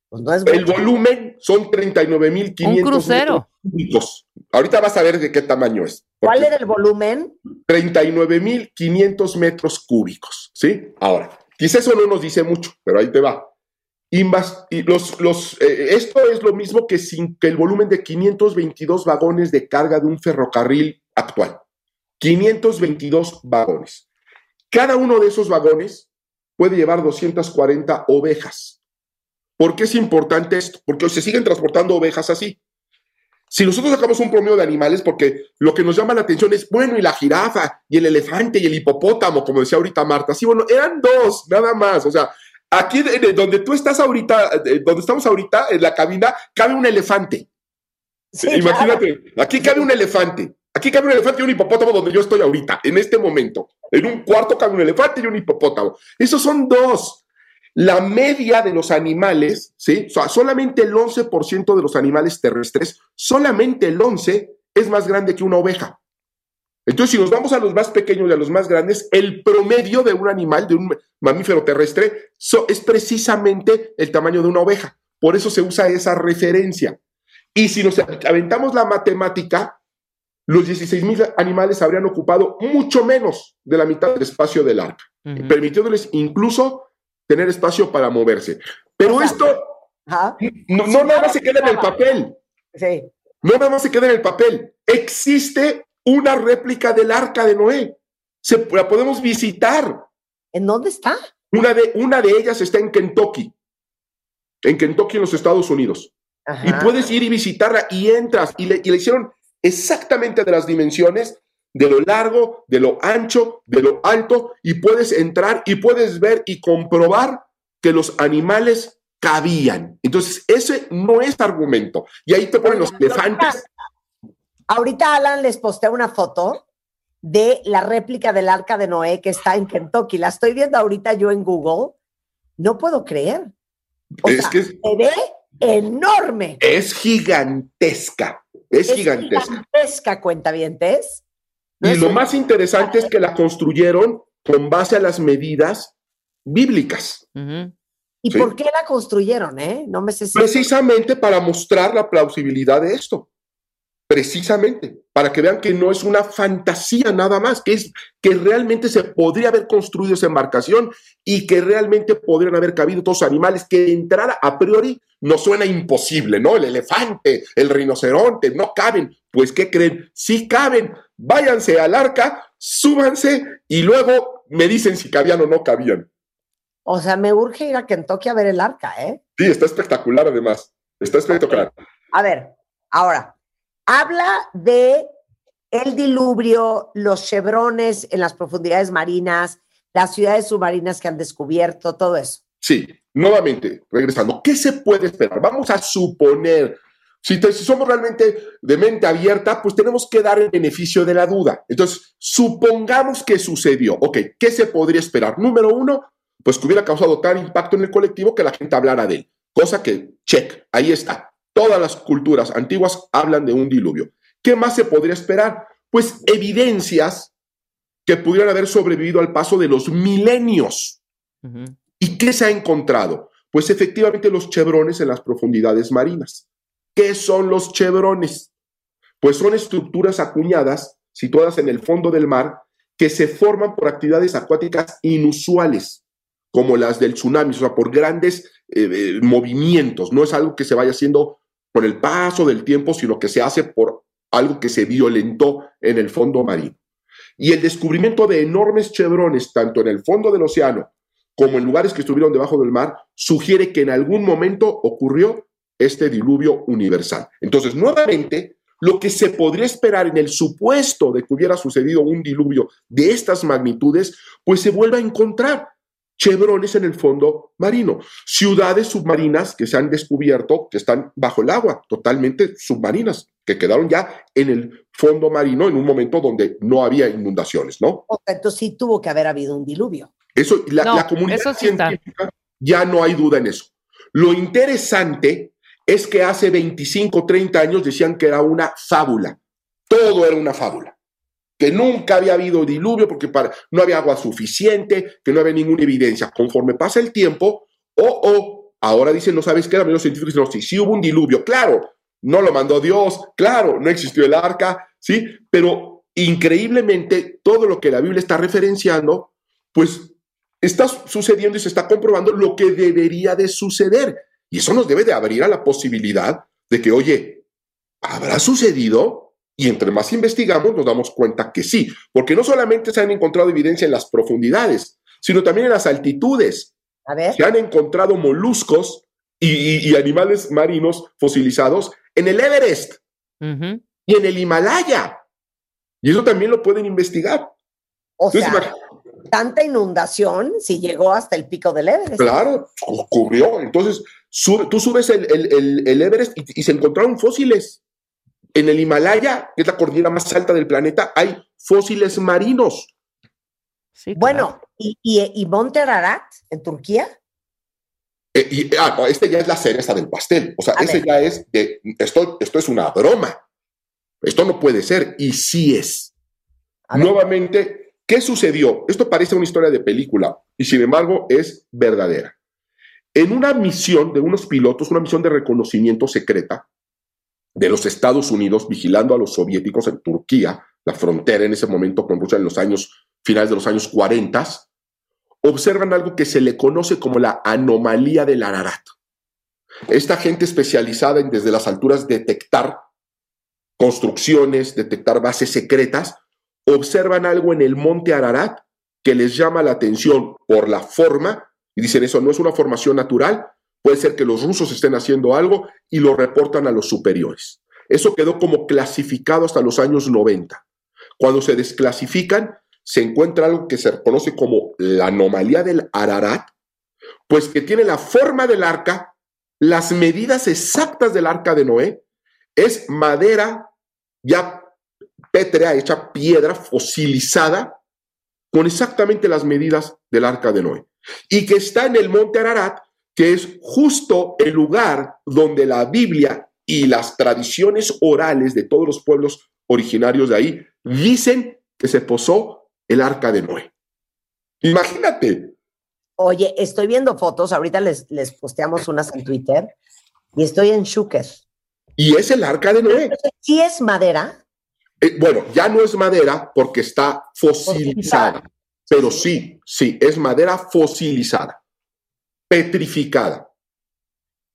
Pues no es el volumen son 39.500 metros cúbicos. Ahorita vas a ver de qué tamaño es. ¿Cuál era el volumen? 39.500 metros cúbicos. ¿Sí? Ahora, quizás eso no nos dice mucho, pero ahí te va. Y, más, y los, los, eh, esto es lo mismo que, sin, que el volumen de 522 vagones de carga de un ferrocarril actual. 522 vagones. Cada uno de esos vagones puede llevar 240 ovejas. ¿Por qué es importante esto? Porque se siguen transportando ovejas así. Si nosotros sacamos un promedio de animales, porque lo que nos llama la atención es, bueno, y la jirafa, y el elefante, y el hipopótamo, como decía ahorita Marta, sí, bueno, eran dos, nada más. O sea, aquí donde tú estás ahorita, donde estamos ahorita, en la cabina, cabe un elefante. Imagínate, aquí cabe un elefante. Aquí cabe un elefante y un hipopótamo donde yo estoy ahorita, en este momento. En un cuarto cabe un elefante y un hipopótamo. Esos son dos. La media de los animales, ¿sí? O sea, solamente el 11% de los animales terrestres, solamente el 11% es más grande que una oveja. Entonces, si nos vamos a los más pequeños y a los más grandes, el promedio de un animal, de un mamífero terrestre, es precisamente el tamaño de una oveja. Por eso se usa esa referencia. Y si nos aventamos la matemática, los 16.000 animales habrían ocupado mucho menos de la mitad del espacio del arca, permitiéndoles incluso tener espacio para moverse. Pero esto no, nada más se queda en el papel. Sí. No nada más se queda en el papel. Existe una réplica del arca de Noé. Se, la podemos visitar. ¿En dónde está? Una de, una de ellas está en Kentucky. En Kentucky, en los Estados Unidos. Y puedes ir y visitarla y entras. Y le, y le hicieron exactamente de las dimensiones de lo largo, de lo ancho, de lo alto, y puedes entrar y puedes ver y comprobar que los animales cabían. Entonces, ese no es argumento. Y ahí te ponen los elefantes. Ahorita Alan les posté una foto de la réplica del arca de Noé que está en Kentucky. La estoy viendo ahorita yo en Google. No puedo creer. es que se ve enorme. Es gigantesca. Es, es gigantesca. Gigantesca, cuentavientes. Y lo más interesante es que la construyeron con base a las medidas bíblicas. ¿Y por qué la construyeron, eh? No me sé Precisamente para mostrar la plausibilidad de esto. Precisamente, para que vean que no es una fantasía nada más, que es que realmente se podría haber construido esa embarcación y que realmente podrían haber cabido todos los animales que entrar a priori no suena imposible, ¿no? El elefante, el rinoceronte, no caben. Pues, ¿qué creen? Sí caben. Váyanse al arca, súbanse y luego me dicen si cabían o no cabían. O sea, me urge ir a Kentucky a ver el arca, ¿eh? Sí, está espectacular además. Está espectacular. A ver, ahora, habla de el diluvio, los chevrones en las profundidades marinas, las ciudades submarinas que han descubierto, todo eso. Sí, nuevamente, regresando, ¿qué se puede esperar? Vamos a suponer, si, somos realmente de mente abierta, pues tenemos que dar el beneficio de la duda. Entonces, supongamos que sucedió. Ok, ¿qué se podría esperar? Número uno, pues que hubiera causado tal impacto en el colectivo que la gente hablara de él. Cosa que, check, ahí está. Todas las culturas antiguas hablan de un diluvio. ¿Qué más se podría esperar? Pues evidencias que pudieran haber sobrevivido al paso de los milenios. ¿Y qué se ha encontrado? Pues efectivamente los chevrones en las profundidades marinas. ¿Qué son los chevrones? Pues son estructuras acuñadas situadas en el fondo del mar que se forman por actividades acuáticas inusuales, como las del tsunami, o sea, por grandes eh, eh, movimientos. No es algo que se vaya haciendo por el paso del tiempo, sino que se hace por algo que se violentó en el fondo marino. Y el descubrimiento de enormes chevrones, tanto en el fondo del océano como en lugares que estuvieron debajo del mar, sugiere que en algún momento ocurrió este diluvio universal. Entonces, nuevamente, lo que se podría esperar en el supuesto de que hubiera sucedido un diluvio de estas magnitudes, pues se vuelve a encontrar chevrones en el fondo marino, ciudades submarinas que se han descubierto que están bajo el agua, totalmente submarinas, que quedaron ya en el fondo marino en un momento donde no había inundaciones, ¿no? Entonces sí tuvo que haber habido un diluvio. Eso, la, comunidad científica ya no hay duda en eso. Lo interesante es que hace 25, 30 años decían que era una fábula. Todo era una fábula. Que nunca había habido diluvio porque para, no había agua suficiente, que no había ninguna evidencia. Conforme pasa el tiempo, oh, oh, ahora dicen, no sabes qué, los científicos dicen, no, sí, sí hubo un diluvio, claro, no lo mandó Dios, claro, no existió el arca, ¿sí? Pero increíblemente todo lo que la Biblia está referenciando, pues está sucediendo y se está comprobando lo que debería de suceder. Y eso nos debe de abrir a la posibilidad de que, oye, ¿habrá sucedido? Y entre más investigamos, nos damos cuenta que sí, porque no solamente se han encontrado evidencia en las profundidades, sino también en las altitudes. A ver. Se han encontrado moluscos y, y- y animales marinos fosilizados en el Everest y en el Himalaya. Y eso también lo pueden investigar. O Entonces, sea, tanta inundación si llegó hasta el pico del Everest. Claro, cu- cubrió. Entonces, sube- tú subes el, el- el- el Everest y, y se encontraron fósiles. En el Himalaya, que es la cordillera más alta del planeta, hay fósiles marinos. Sí, claro. Bueno, ¿y, y, y Monte Ararat en Turquía? Eh, y, ah, no, este ya es la cereza del pastel. O sea, A ese ver. ya es de, esto, esto es una broma. Esto no puede ser. Y sí es. A ver. Nuevamente, ¿qué sucedió? Esto parece una historia de película y sin embargo es verdadera. En una misión de unos pilotos, una misión de reconocimiento secreta de los Estados Unidos vigilando a los soviéticos en Turquía, la frontera en ese momento con Rusia en los años finales de los años 40, observan algo que se le conoce como la anomalía del Ararat. Esta gente especializada en desde las alturas detectar construcciones, detectar bases secretas, observan algo en el monte Ararat que les llama la atención por la forma y dicen eso no es una formación natural, puede ser que los rusos estén haciendo algo y lo reportan a los superiores. Eso quedó como clasificado hasta los años 90. Cuando se desclasifican, se encuentra algo que se conoce como la anomalía del Ararat, pues que tiene la forma del arca, las medidas exactas del arca de Noé, es madera ya pétrea, hecha piedra fosilizada, con exactamente las medidas del arca de Noé. Y que está en el monte Ararat, que es justo el lugar donde la Biblia y las tradiciones orales de todos los pueblos originarios de ahí dicen que se posó el arca de Noé. Imagínate. Oye, estoy viendo fotos, ahorita les, les posteamos unas en Twitter y estoy en Shuker. Y es el arca de Noé. ¿Sí es madera? Eh, bueno, ya no es madera porque está fosilizada, pero sí, sí, es madera fosilizada, petrificada.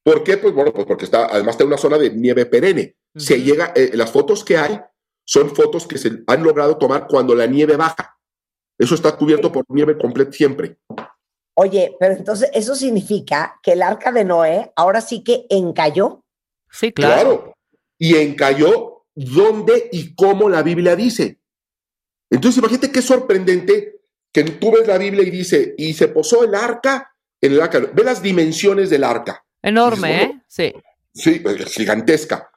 ¿Por qué? Pues bueno, pues porque está, además está en una zona de nieve perenne. Se llega, eh, las fotos que hay son fotos que se han logrado tomar cuando la nieve baja. Eso está cubierto por nieve completa siempre. Oye, pero entonces eso significa que el arca de Noé ahora sí que encalló. Sí, claro. Claro. Y encalló dónde y cómo la Biblia dice. Entonces, imagínate qué sorprendente que tú ves la Biblia y dice, y se posó el arca en el arca. Ve las dimensiones del arca. Enorme, Dices, ¿eh? Sí. Sí, es gigantesca.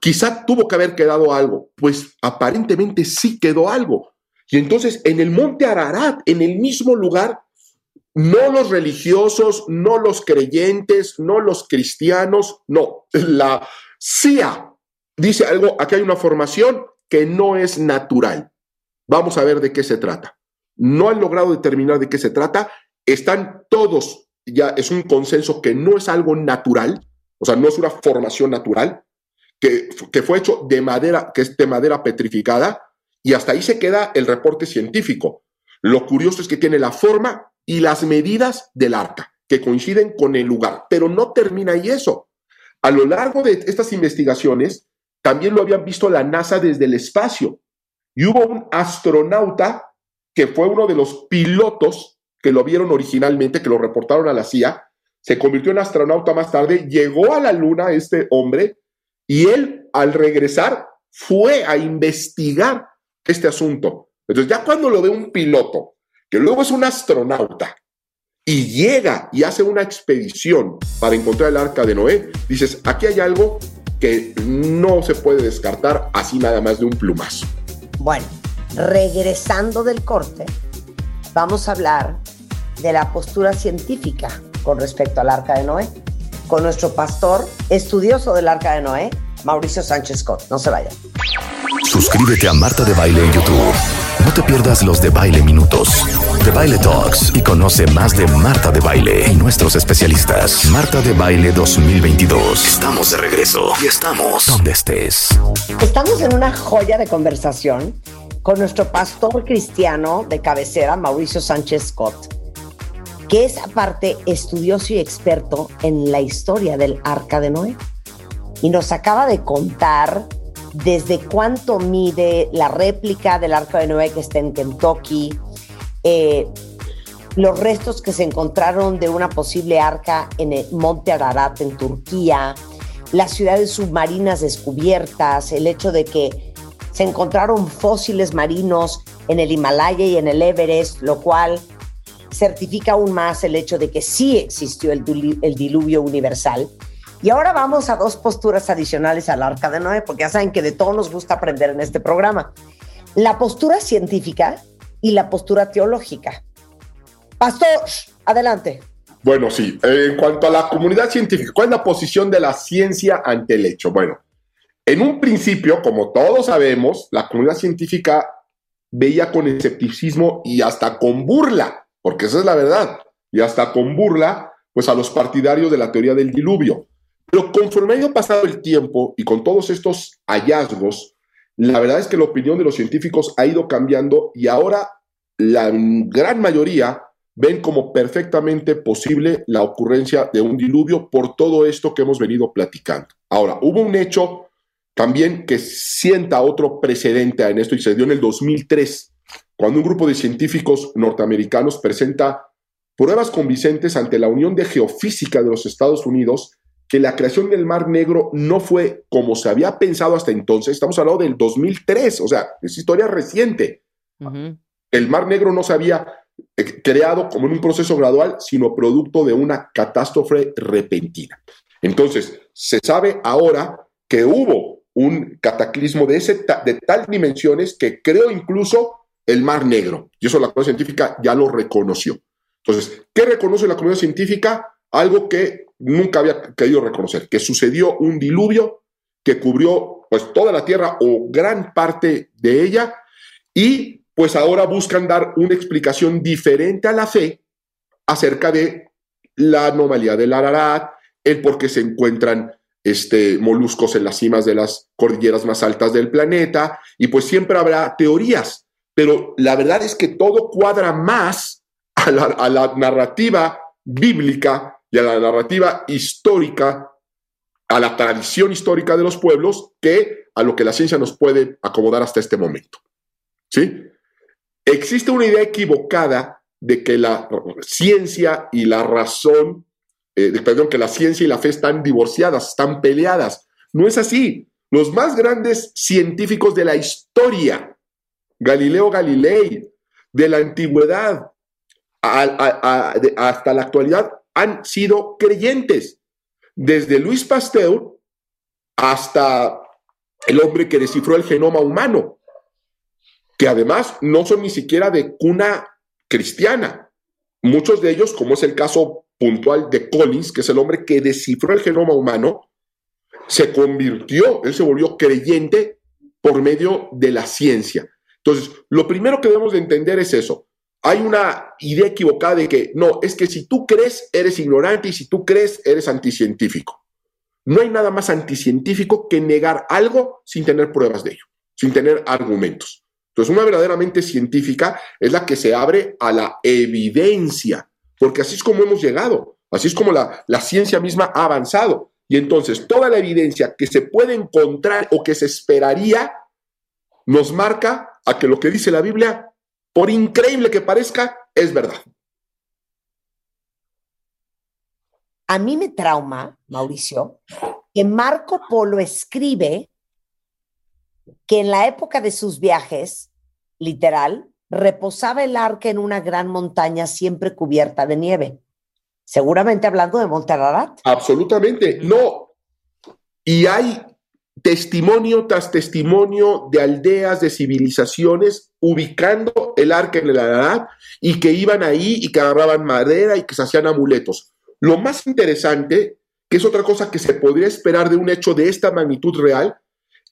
Quizá tuvo que haber quedado algo. Pues aparentemente sí quedó algo. Y entonces, en el monte Ararat, en el mismo lugar, no los religiosos, no los creyentes, no los cristianos, no, la CIA dice algo, aquí hay una formación que no es natural. Vamos a ver de qué se trata. No han logrado determinar de qué se trata. Están todos, ya es un consenso que no es algo natural, o sea, no es una formación natural, que, que fue hecho de madera, que es de madera petrificada, y hasta ahí se queda el reporte científico. Lo curioso es que tiene la forma y las medidas del arca, que coinciden con el lugar, pero no termina ahí eso. A lo largo de estas investigaciones, también lo habían visto la NASA desde el espacio. Y hubo un astronauta que fue uno de los pilotos que lo vieron originalmente, que lo reportaron a la CIA, se convirtió en astronauta más tarde, llegó a la Luna este hombre, y él al regresar fue a investigar este asunto. Entonces ya cuando lo ve un piloto, que luego es un astronauta, y llega y hace una expedición para encontrar el arca de Noé, dices, aquí hay algo que no se puede descartar así nada más de un plumazo. Bueno, regresando del corte, vamos a hablar de la postura científica con respecto al arca de Noé, con nuestro pastor, estudioso del arca de Noé, Mauricio Sánchez Scott. No se vayan. Suscríbete a Marta de Baile en YouTube. No te pierdas los de Baile Minutos, de Baile Talks y conoce más de Marta de Baile y nuestros especialistas. Marta de Baile 2022. Estamos de regreso y estamos donde estés. Estamos en una joya de conversación con nuestro pastor cristiano de cabecera, Mauricio Sánchez Scott, que es aparte estudioso y experto en la historia del arca de Noé. Y nos acaba de contar desde cuánto mide la réplica del Arca de Noé que está en Kentucky, eh, los restos que se encontraron de una posible arca en el Monte Ararat en Turquía, las ciudades submarinas descubiertas, el hecho de que se encontraron fósiles marinos en el Himalaya y en el Everest, lo cual certifica aún más el hecho de que sí existió el, diluvio universal. Y ahora vamos a dos posturas adicionales al arca de Noé, porque ya saben que de todo nos gusta aprender en este programa. La postura científica y la postura teológica. Pastor, adelante. Bueno, sí. En cuanto a la comunidad científica, ¿cuál es la posición de la ciencia ante el hecho? Bueno, en un principio, como todos sabemos, la comunidad científica veía con escepticismo y hasta con burla, porque esa es la verdad, y hasta con burla, pues a los partidarios de la teoría del diluvio. Pero conforme ha ido pasado el tiempo y con todos estos hallazgos, la verdad es que la opinión de los científicos ha ido cambiando y ahora la gran mayoría ven como perfectamente posible la ocurrencia de un diluvio por todo esto que hemos venido platicando. Ahora, hubo un hecho también que sienta otro precedente en esto y se dio en el 2003, cuando un grupo de científicos norteamericanos presenta pruebas convincentes ante la Unión de Geofísica de los Estados Unidos que la creación del Mar Negro no fue como se había pensado hasta entonces. Estamos hablando del 2003, o sea, es historia reciente. El Mar Negro no se había eh, creado como en un proceso gradual, sino producto de una catástrofe repentina. Entonces, se sabe ahora que hubo un cataclismo de, ese de tal dimensiones que creó incluso el Mar Negro. Y eso la comunidad científica ya lo reconoció. Entonces, ¿qué reconoce la comunidad científica? Algo que nunca había querido reconocer, que sucedió un diluvio que cubrió pues toda la Tierra o gran parte de ella y pues ahora buscan dar una explicación diferente a la fe acerca de la anomalía del Ararat, el por qué se encuentran este, moluscos en las cimas de las cordilleras más altas del planeta, y pues siempre habrá teorías, pero la verdad es que todo cuadra más a la, narrativa bíblica y a la narrativa histórica, a la tradición histórica de los pueblos, que a lo que la ciencia nos puede acomodar hasta este momento. ¿Sí? Existe una idea equivocada de que la ciencia y la razón, eh, perdón, que la ciencia y la fe están divorciadas, están peleadas. No es así. Los más grandes científicos de la historia, Galileo Galilei, de la antigüedad hasta la actualidad, han sido creyentes. Desde Luis Pasteur hasta el hombre que descifró el genoma humano que además no son ni siquiera de cuna cristiana. Muchos de ellos, como es el caso puntual de Collins, que es el hombre que descifró el genoma humano, se convirtió, él se volvió creyente por medio de la ciencia. Entonces, lo primero que debemos de entender es eso. Hay una idea equivocada de que no, es que si tú crees, eres ignorante y si tú crees, eres anticientífico. No hay nada más anticientífico que negar algo sin tener pruebas de ello, sin tener argumentos. Entonces, una verdaderamente científica es la que se abre a la evidencia, porque así es como hemos llegado, así es como la, la ciencia misma ha avanzado. Y entonces, toda la evidencia que se puede encontrar o que se esperaría nos marca a que lo que dice la Biblia, por increíble que parezca, es verdad. A mí me trauma, Mauricio, que Marco Polo escribe que en la época de sus viajes, literal, reposaba el arca en una gran montaña siempre cubierta de nieve. Seguramente hablando de Monte Ararat. Absolutamente, no. Y hay testimonio tras testimonio de aldeas, de civilizaciones ubicando el arca en el Ararat y que iban ahí y que agarraban madera y que se hacían amuletos. Lo más interesante, que es otra cosa que se podría esperar de un hecho de esta magnitud real,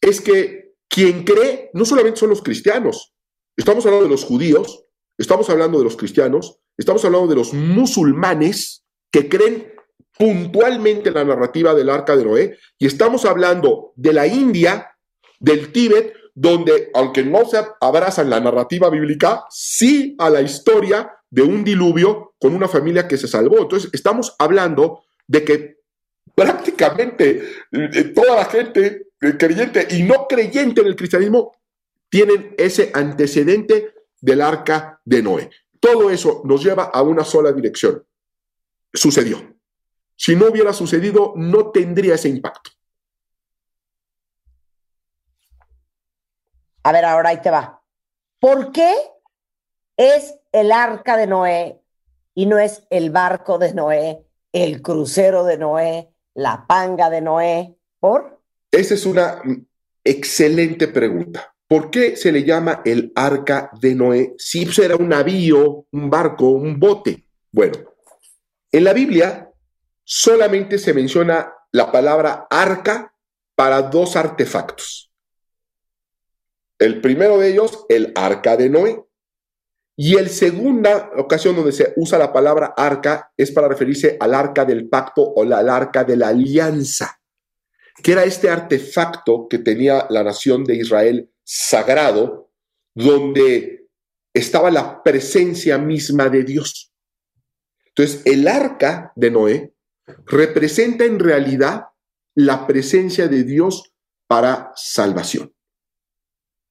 es que quien cree no solamente son los cristianos, estamos hablando de los judíos, estamos hablando de los cristianos, estamos hablando de los musulmanes que creen puntualmente la narrativa del arca de Noé y estamos hablando de la India, del Tíbet, donde aunque no se abrazan la narrativa bíblica, sí a la historia de un diluvio con una familia que se salvó. Entonces, estamos hablando de que prácticamente eh, toda la gente creyente y no creyente en el cristianismo tienen ese antecedente del arca de Noé. Todo eso nos lleva a una sola dirección. Sucedió. Si no hubiera sucedido, no tendría ese impacto. A ver, ahora ahí te va. ¿Por qué es el arca de Noé y no es el barco de Noé, el crucero de Noé, la panga de Noé? ¿Por? Esa es una excelente pregunta. ¿Por qué se le llama el arca de Noé si era un navío, un barco, un bote? Bueno, en la Biblia solamente se menciona la palabra arca para dos artefactos. El primero de ellos, el arca de Noé. Y el segunda ocasión donde se usa la palabra arca es para referirse al arca del pacto o al arca de la alianza, que era este artefacto que tenía la nación de Israel sagrado, donde estaba la presencia misma de Dios. Entonces, el arca de Noé representa en realidad la presencia de Dios para salvación.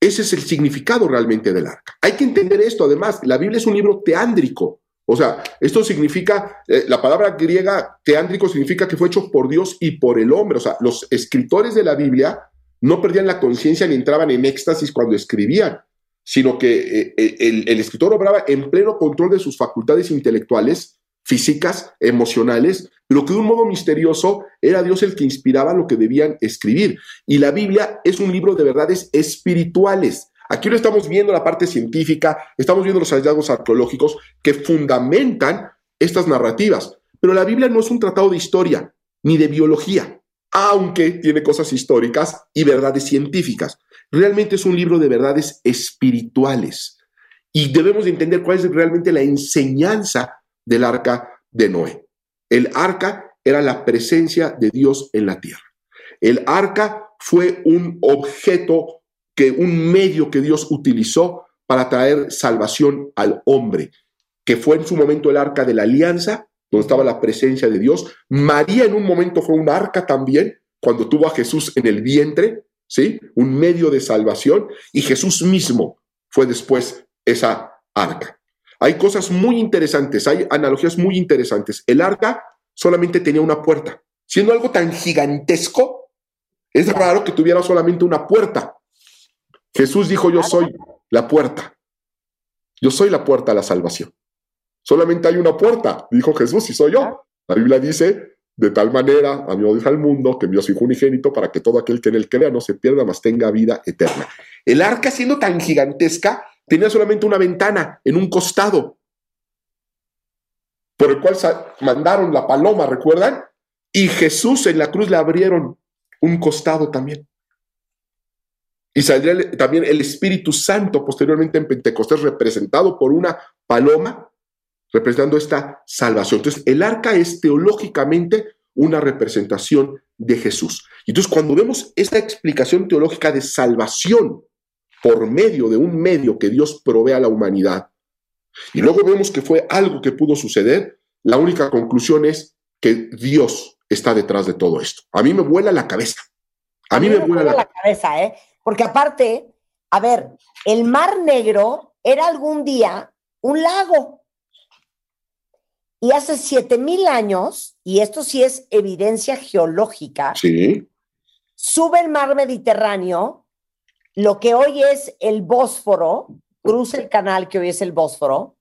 Ese es el significado realmente del arca. Hay que entender esto, además, la Biblia es un libro teándrico. O sea, esto significa, eh, la palabra griega teándrico significa que fue hecho por Dios y por el hombre. O sea, los escritores de la Biblia no perdían la conciencia ni entraban en éxtasis cuando escribían, sino que eh, eh, el, el escritor obraba en pleno control de sus facultades intelectuales físicas, emocionales, pero que de un modo misterioso era Dios el que inspiraba lo que debían escribir. Y la Biblia es un libro de verdades espirituales. Aquí lo estamos viendo la parte científica, estamos viendo los hallazgos arqueológicos que fundamentan estas narrativas. Pero la Biblia no es un tratado de historia ni de biología, aunque tiene cosas históricas y verdades científicas. Realmente es un libro de verdades espirituales. Y debemos de entender cuál es realmente la enseñanza del arca de Noé. El arca era la presencia de Dios en la tierra. El arca fue un objeto, que, un medio que Dios utilizó para traer salvación al hombre, que fue en su momento el arca de la alianza, donde estaba la presencia de Dios. María en un momento fue un arca también, cuando tuvo a Jesús en el vientre, ¿sí? Un medio de salvación, y Jesús mismo fue después esa arca. Hay cosas muy interesantes, hay analogías muy interesantes. El arca solamente tenía una puerta. Siendo algo tan gigantesco, es raro que tuviera solamente una puerta. Jesús dijo, yo soy la puerta. Yo soy la puerta a la salvación. Solamente hay una puerta, dijo Jesús, y soy yo. La Biblia dice, de tal manera a Dios al mundo que envió a su hijo unigénito para que todo aquel que en él crea no se pierda, mas tenga vida eterna. El arca siendo tan gigantesca, tenía solamente una ventana en un costado, por el cual mandaron la paloma, ¿recuerdan? Y Jesús en la cruz le abrieron un costado también. Y saldría también el Espíritu Santo posteriormente en Pentecostés representado por una paloma, representando esta salvación. Entonces, el arca es teológicamente una representación de Jesús. Entonces, cuando vemos esta explicación teológica de salvación por medio de un medio que Dios provee a la humanidad, y luego vemos que fue algo que pudo suceder, la única conclusión es que Dios está detrás de todo esto. A mí me vuela la cabeza. A, mí, me, vuela, la... cabeza, ¿eh? Porque aparte, a ver, el Mar Negro era algún día un lago. Y hace siete mil años, y esto sí es evidencia geológica, sí. sube el mar Mediterráneo lo que hoy es el Bósforo, cruza el canal que hoy es el Bósforo,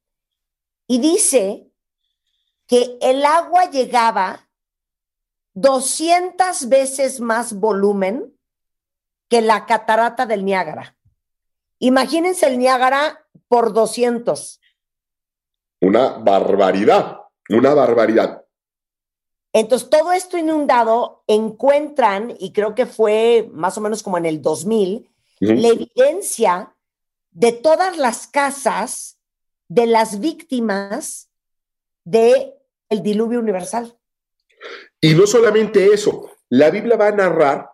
y dice que el agua llegaba 200 veces más volumen que la catarata del Niágara. Imagínense el Niágara por 200. Una barbaridad, una barbaridad. Entonces, todo esto inundado encuentran, y creo que fue más o menos como en el 2000, la evidencia de todas las casas de las víctimas del el diluvio universal. Y no solamente eso, la Biblia va a narrar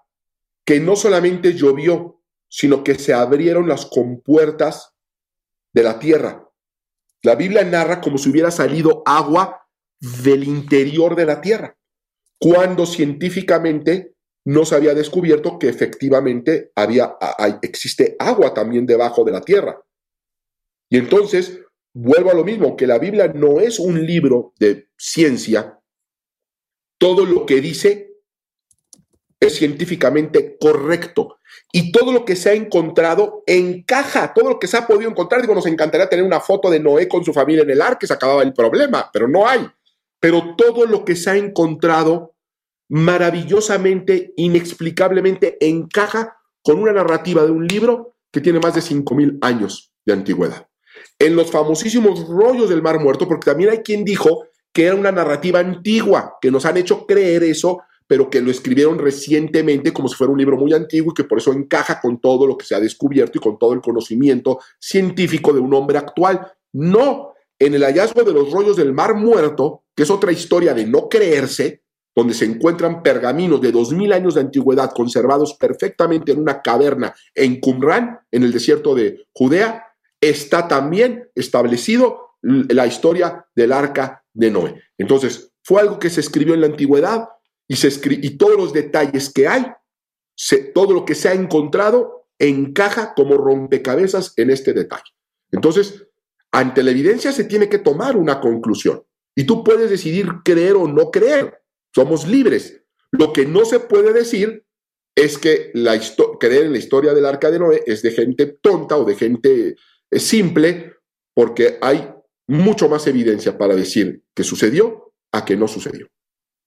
que no solamente llovió, sino que se abrieron las compuertas de la tierra. La Biblia narra como si hubiera salido agua del interior de la tierra, cuando científicamente no se había descubierto que efectivamente había, existe agua también debajo de la tierra. Y entonces, vuelvo a lo mismo, que la Biblia no es un libro de ciencia. Todo lo que dice es científicamente correcto. Y todo lo que se ha encontrado encaja, todo lo que se ha podido encontrar. Digo, nos encantaría tener una foto de Noé con su familia en el arca, se acababa el problema, pero no hay. Pero todo lo que se ha encontrado maravillosamente, inexplicablemente encaja con una narrativa de un libro que tiene más de 5.000 años de antigüedad. En los famosísimos rollos del Mar Muerto, porque también hay quien dijo que era una narrativa antigua, que nos han hecho creer eso, pero que lo escribieron recientemente como si fuera un libro muy antiguo y que por eso encaja con todo lo que se ha descubierto y con todo el conocimiento científico de un hombre actual. No, en el hallazgo de los rollos del Mar Muerto, que es otra historia de no creerse, donde se encuentran pergaminos de 2000 años de antigüedad conservados perfectamente en una caverna en Qumran, en el desierto de Judea, está también establecido la historia del arca de Noé. Entonces, fue algo que se escribió en la antigüedad y, se y todos los detalles que hay, todo lo que se ha encontrado, encaja como rompecabezas en este detalle. Entonces, ante la evidencia se tiene que tomar una conclusión. Y tú puedes decidir creer o no creer. Somos libres. Lo que no se puede decir es que la creer en la historia del arca de Noé es de gente tonta o de gente eh, simple, porque hay mucho más evidencia para decir que sucedió a que no sucedió.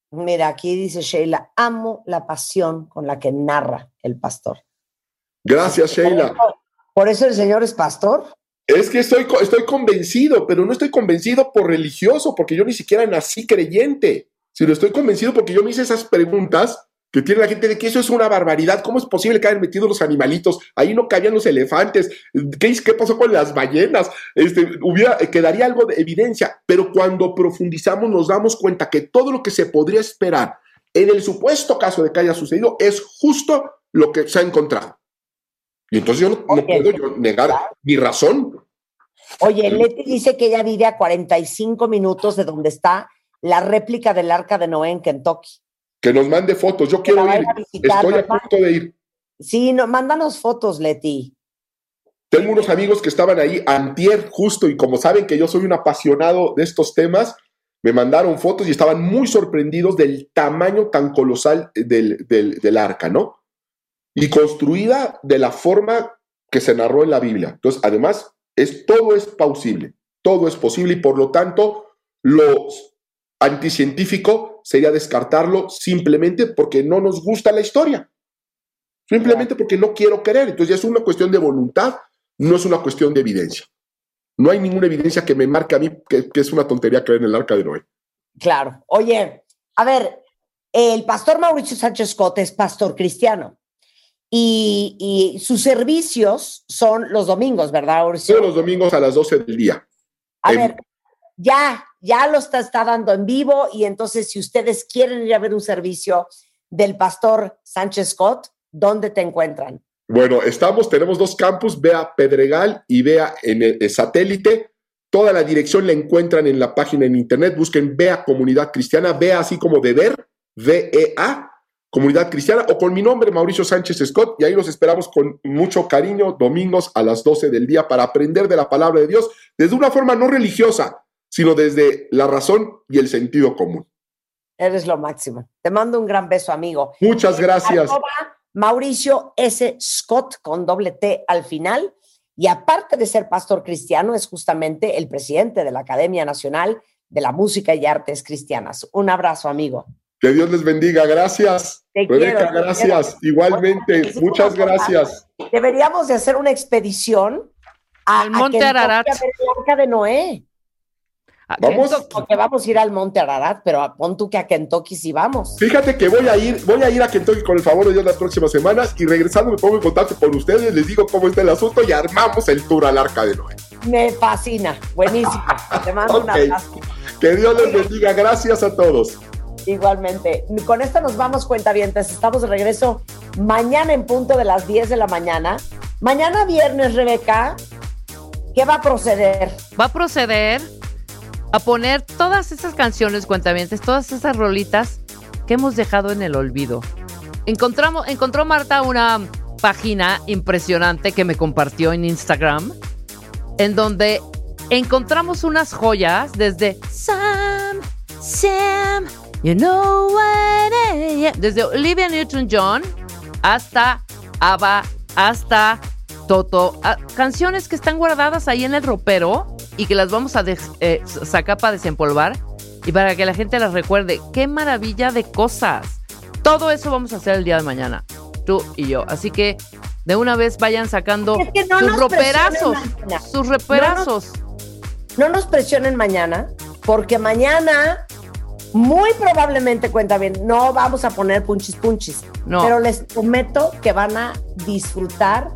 Mira, aquí dice Sheila, amo la pasión con la que narra el pastor. Gracias, Sheila. Por eso el Señor es pastor. Es que estoy, estoy convencido, pero no estoy convencido por religioso, porque yo ni siquiera nací creyente, sino estoy convencido porque yo me hice esas preguntas que tiene la gente de que eso es una barbaridad. ¿Cómo es posible que hayan metido los animalitos? Ahí no cabían los elefantes. ¿Qué, qué pasó con las ballenas? Este, hubiera, quedaría algo de evidencia, pero cuando profundizamos nos damos cuenta que todo lo que se podría esperar en el supuesto caso de que haya sucedido es justo lo que se ha encontrado. Y entonces yo no, puedo yo negar mi razón. Oye, Leti dice que ella vive a 45 minutos de donde está la réplica del arca de Noé en Kentucky. Que nos mande fotos. Yo Que quiero ir. visitar, Estoy a punto de ir. Sí, no, mándanos fotos, Leti. Tengo unos amigos que estaban ahí antier justo y como saben que yo soy un apasionado de estos temas, me mandaron fotos y estaban muy sorprendidos del tamaño tan colosal del, del, del arca, ¿no? Y construida de la forma que se narró en la Biblia. Entonces, además, es, todo es plausible, todo es posible y por lo tanto, lo anticientífico sería descartarlo simplemente porque no nos gusta la historia. Simplemente porque no quiero creer. Entonces ya es una cuestión de voluntad, no es una cuestión de evidencia. No hay ninguna evidencia que me marque a mí que, que es una tontería creer en el arca de Noé. Claro. Oye, a ver, el pastor Mauricio Sánchez Cote es pastor cristiano y, y sus servicios son los domingos, ¿verdad, Mauricio? Todos los domingos a las 12 del día. A en- ver, ya, ya lo está, dando en vivo y entonces si ustedes quieren ir a ver un servicio del pastor Sánchez Scott, ¿dónde te encuentran? Bueno, estamos, tenemos dos campus, vea Pedregal y vea en el, satélite. Toda la dirección la encuentran en la página en internet. Busquen Vea Comunidad Cristiana, vea así como de ver, V-E-A, Comunidad Cristiana, o con mi nombre, Mauricio Sánchez Scott, y ahí los esperamos con mucho cariño, domingos a las 12 del día, para aprender de la palabra de Dios desde una forma no religiosa, sino desde la razón y el sentido común. Eres lo máximo. Te mando un gran beso, amigo. Muchas gracias. Mauricio S. Scott con doble T al final. Y aparte de ser pastor cristiano, es justamente el presidente de la Academia Nacional de la Música y Artes Cristianas. Un abrazo, amigo. Que Dios les bendiga. Gracias. Te Rebeca, quiero, gracias. quiero. Igualmente. Muchas gracias. Deberíamos de hacer una expedición a, Al Monte a Ararat. a ver el arca de Noé. Vamos. Porque vamos a ir al Monte Ararat, pero pon tú que a Kentucky sí vamos. Fíjate que voy a ir, voy a ir a Kentucky con el favor de Dios las próximas semanas y regresando me pongo en contacto con ustedes, les digo cómo está el asunto y armamos el tour al Arca de Noé. Me fascina. Buenísimo. Te mando un abrazo. Que Dios les bendiga. Gracias a todos. Igualmente. Con esto nos vamos, cuentavientes. Estamos de regreso mañana en punto de las 10 de la mañana. Mañana viernes, Rebeca, ¿qué va a proceder? Va a proceder a poner todas esas canciones, cuentavientes, todas esas rolitas que hemos dejado en el olvido. encontramos, encontró Marta una página impresionante que me compartió en Instagram, en donde encontramos unas joyas desde Sam, Sam, you know what I am", desde Olivia Newton-John hasta ABBA, hasta Toto, ah, canciones que están guardadas ahí en el ropero y que las vamos a eh, sacar para desempolvar y para que la gente las recuerde. ¡Qué maravilla de cosas! Todo eso vamos a hacer el día de mañana, tú y yo. Así que de una vez vayan sacando Es que no sus roperazos, sus reperazos. No nos presionen mañana, porque mañana muy probablemente cuenta bien, no vamos a poner punchis punchis, No. pero les prometo que van a disfrutar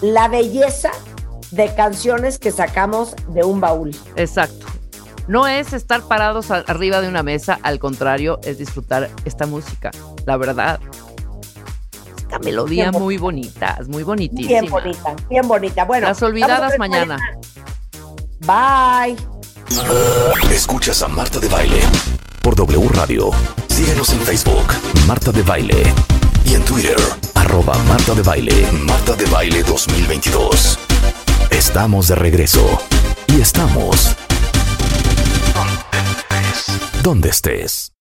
la belleza de canciones que sacamos de un baúl. Exacto. No es estar parados arriba de una mesa, al contrario, es disfrutar esta música, la verdad. Esta melodía Bien muy bonita, es muy bonitísima. Bien bonita, bien bonita. Bueno, Las olvidadas mañana. Bye. Escuchas a Marta de Baile por W Radio. Síguenos en Facebook, Marta de Baile. Y en Twitter, arroba Marta de Baile, Marta de Baile 2022. Estamos de regreso. Y estamos... Donde estés.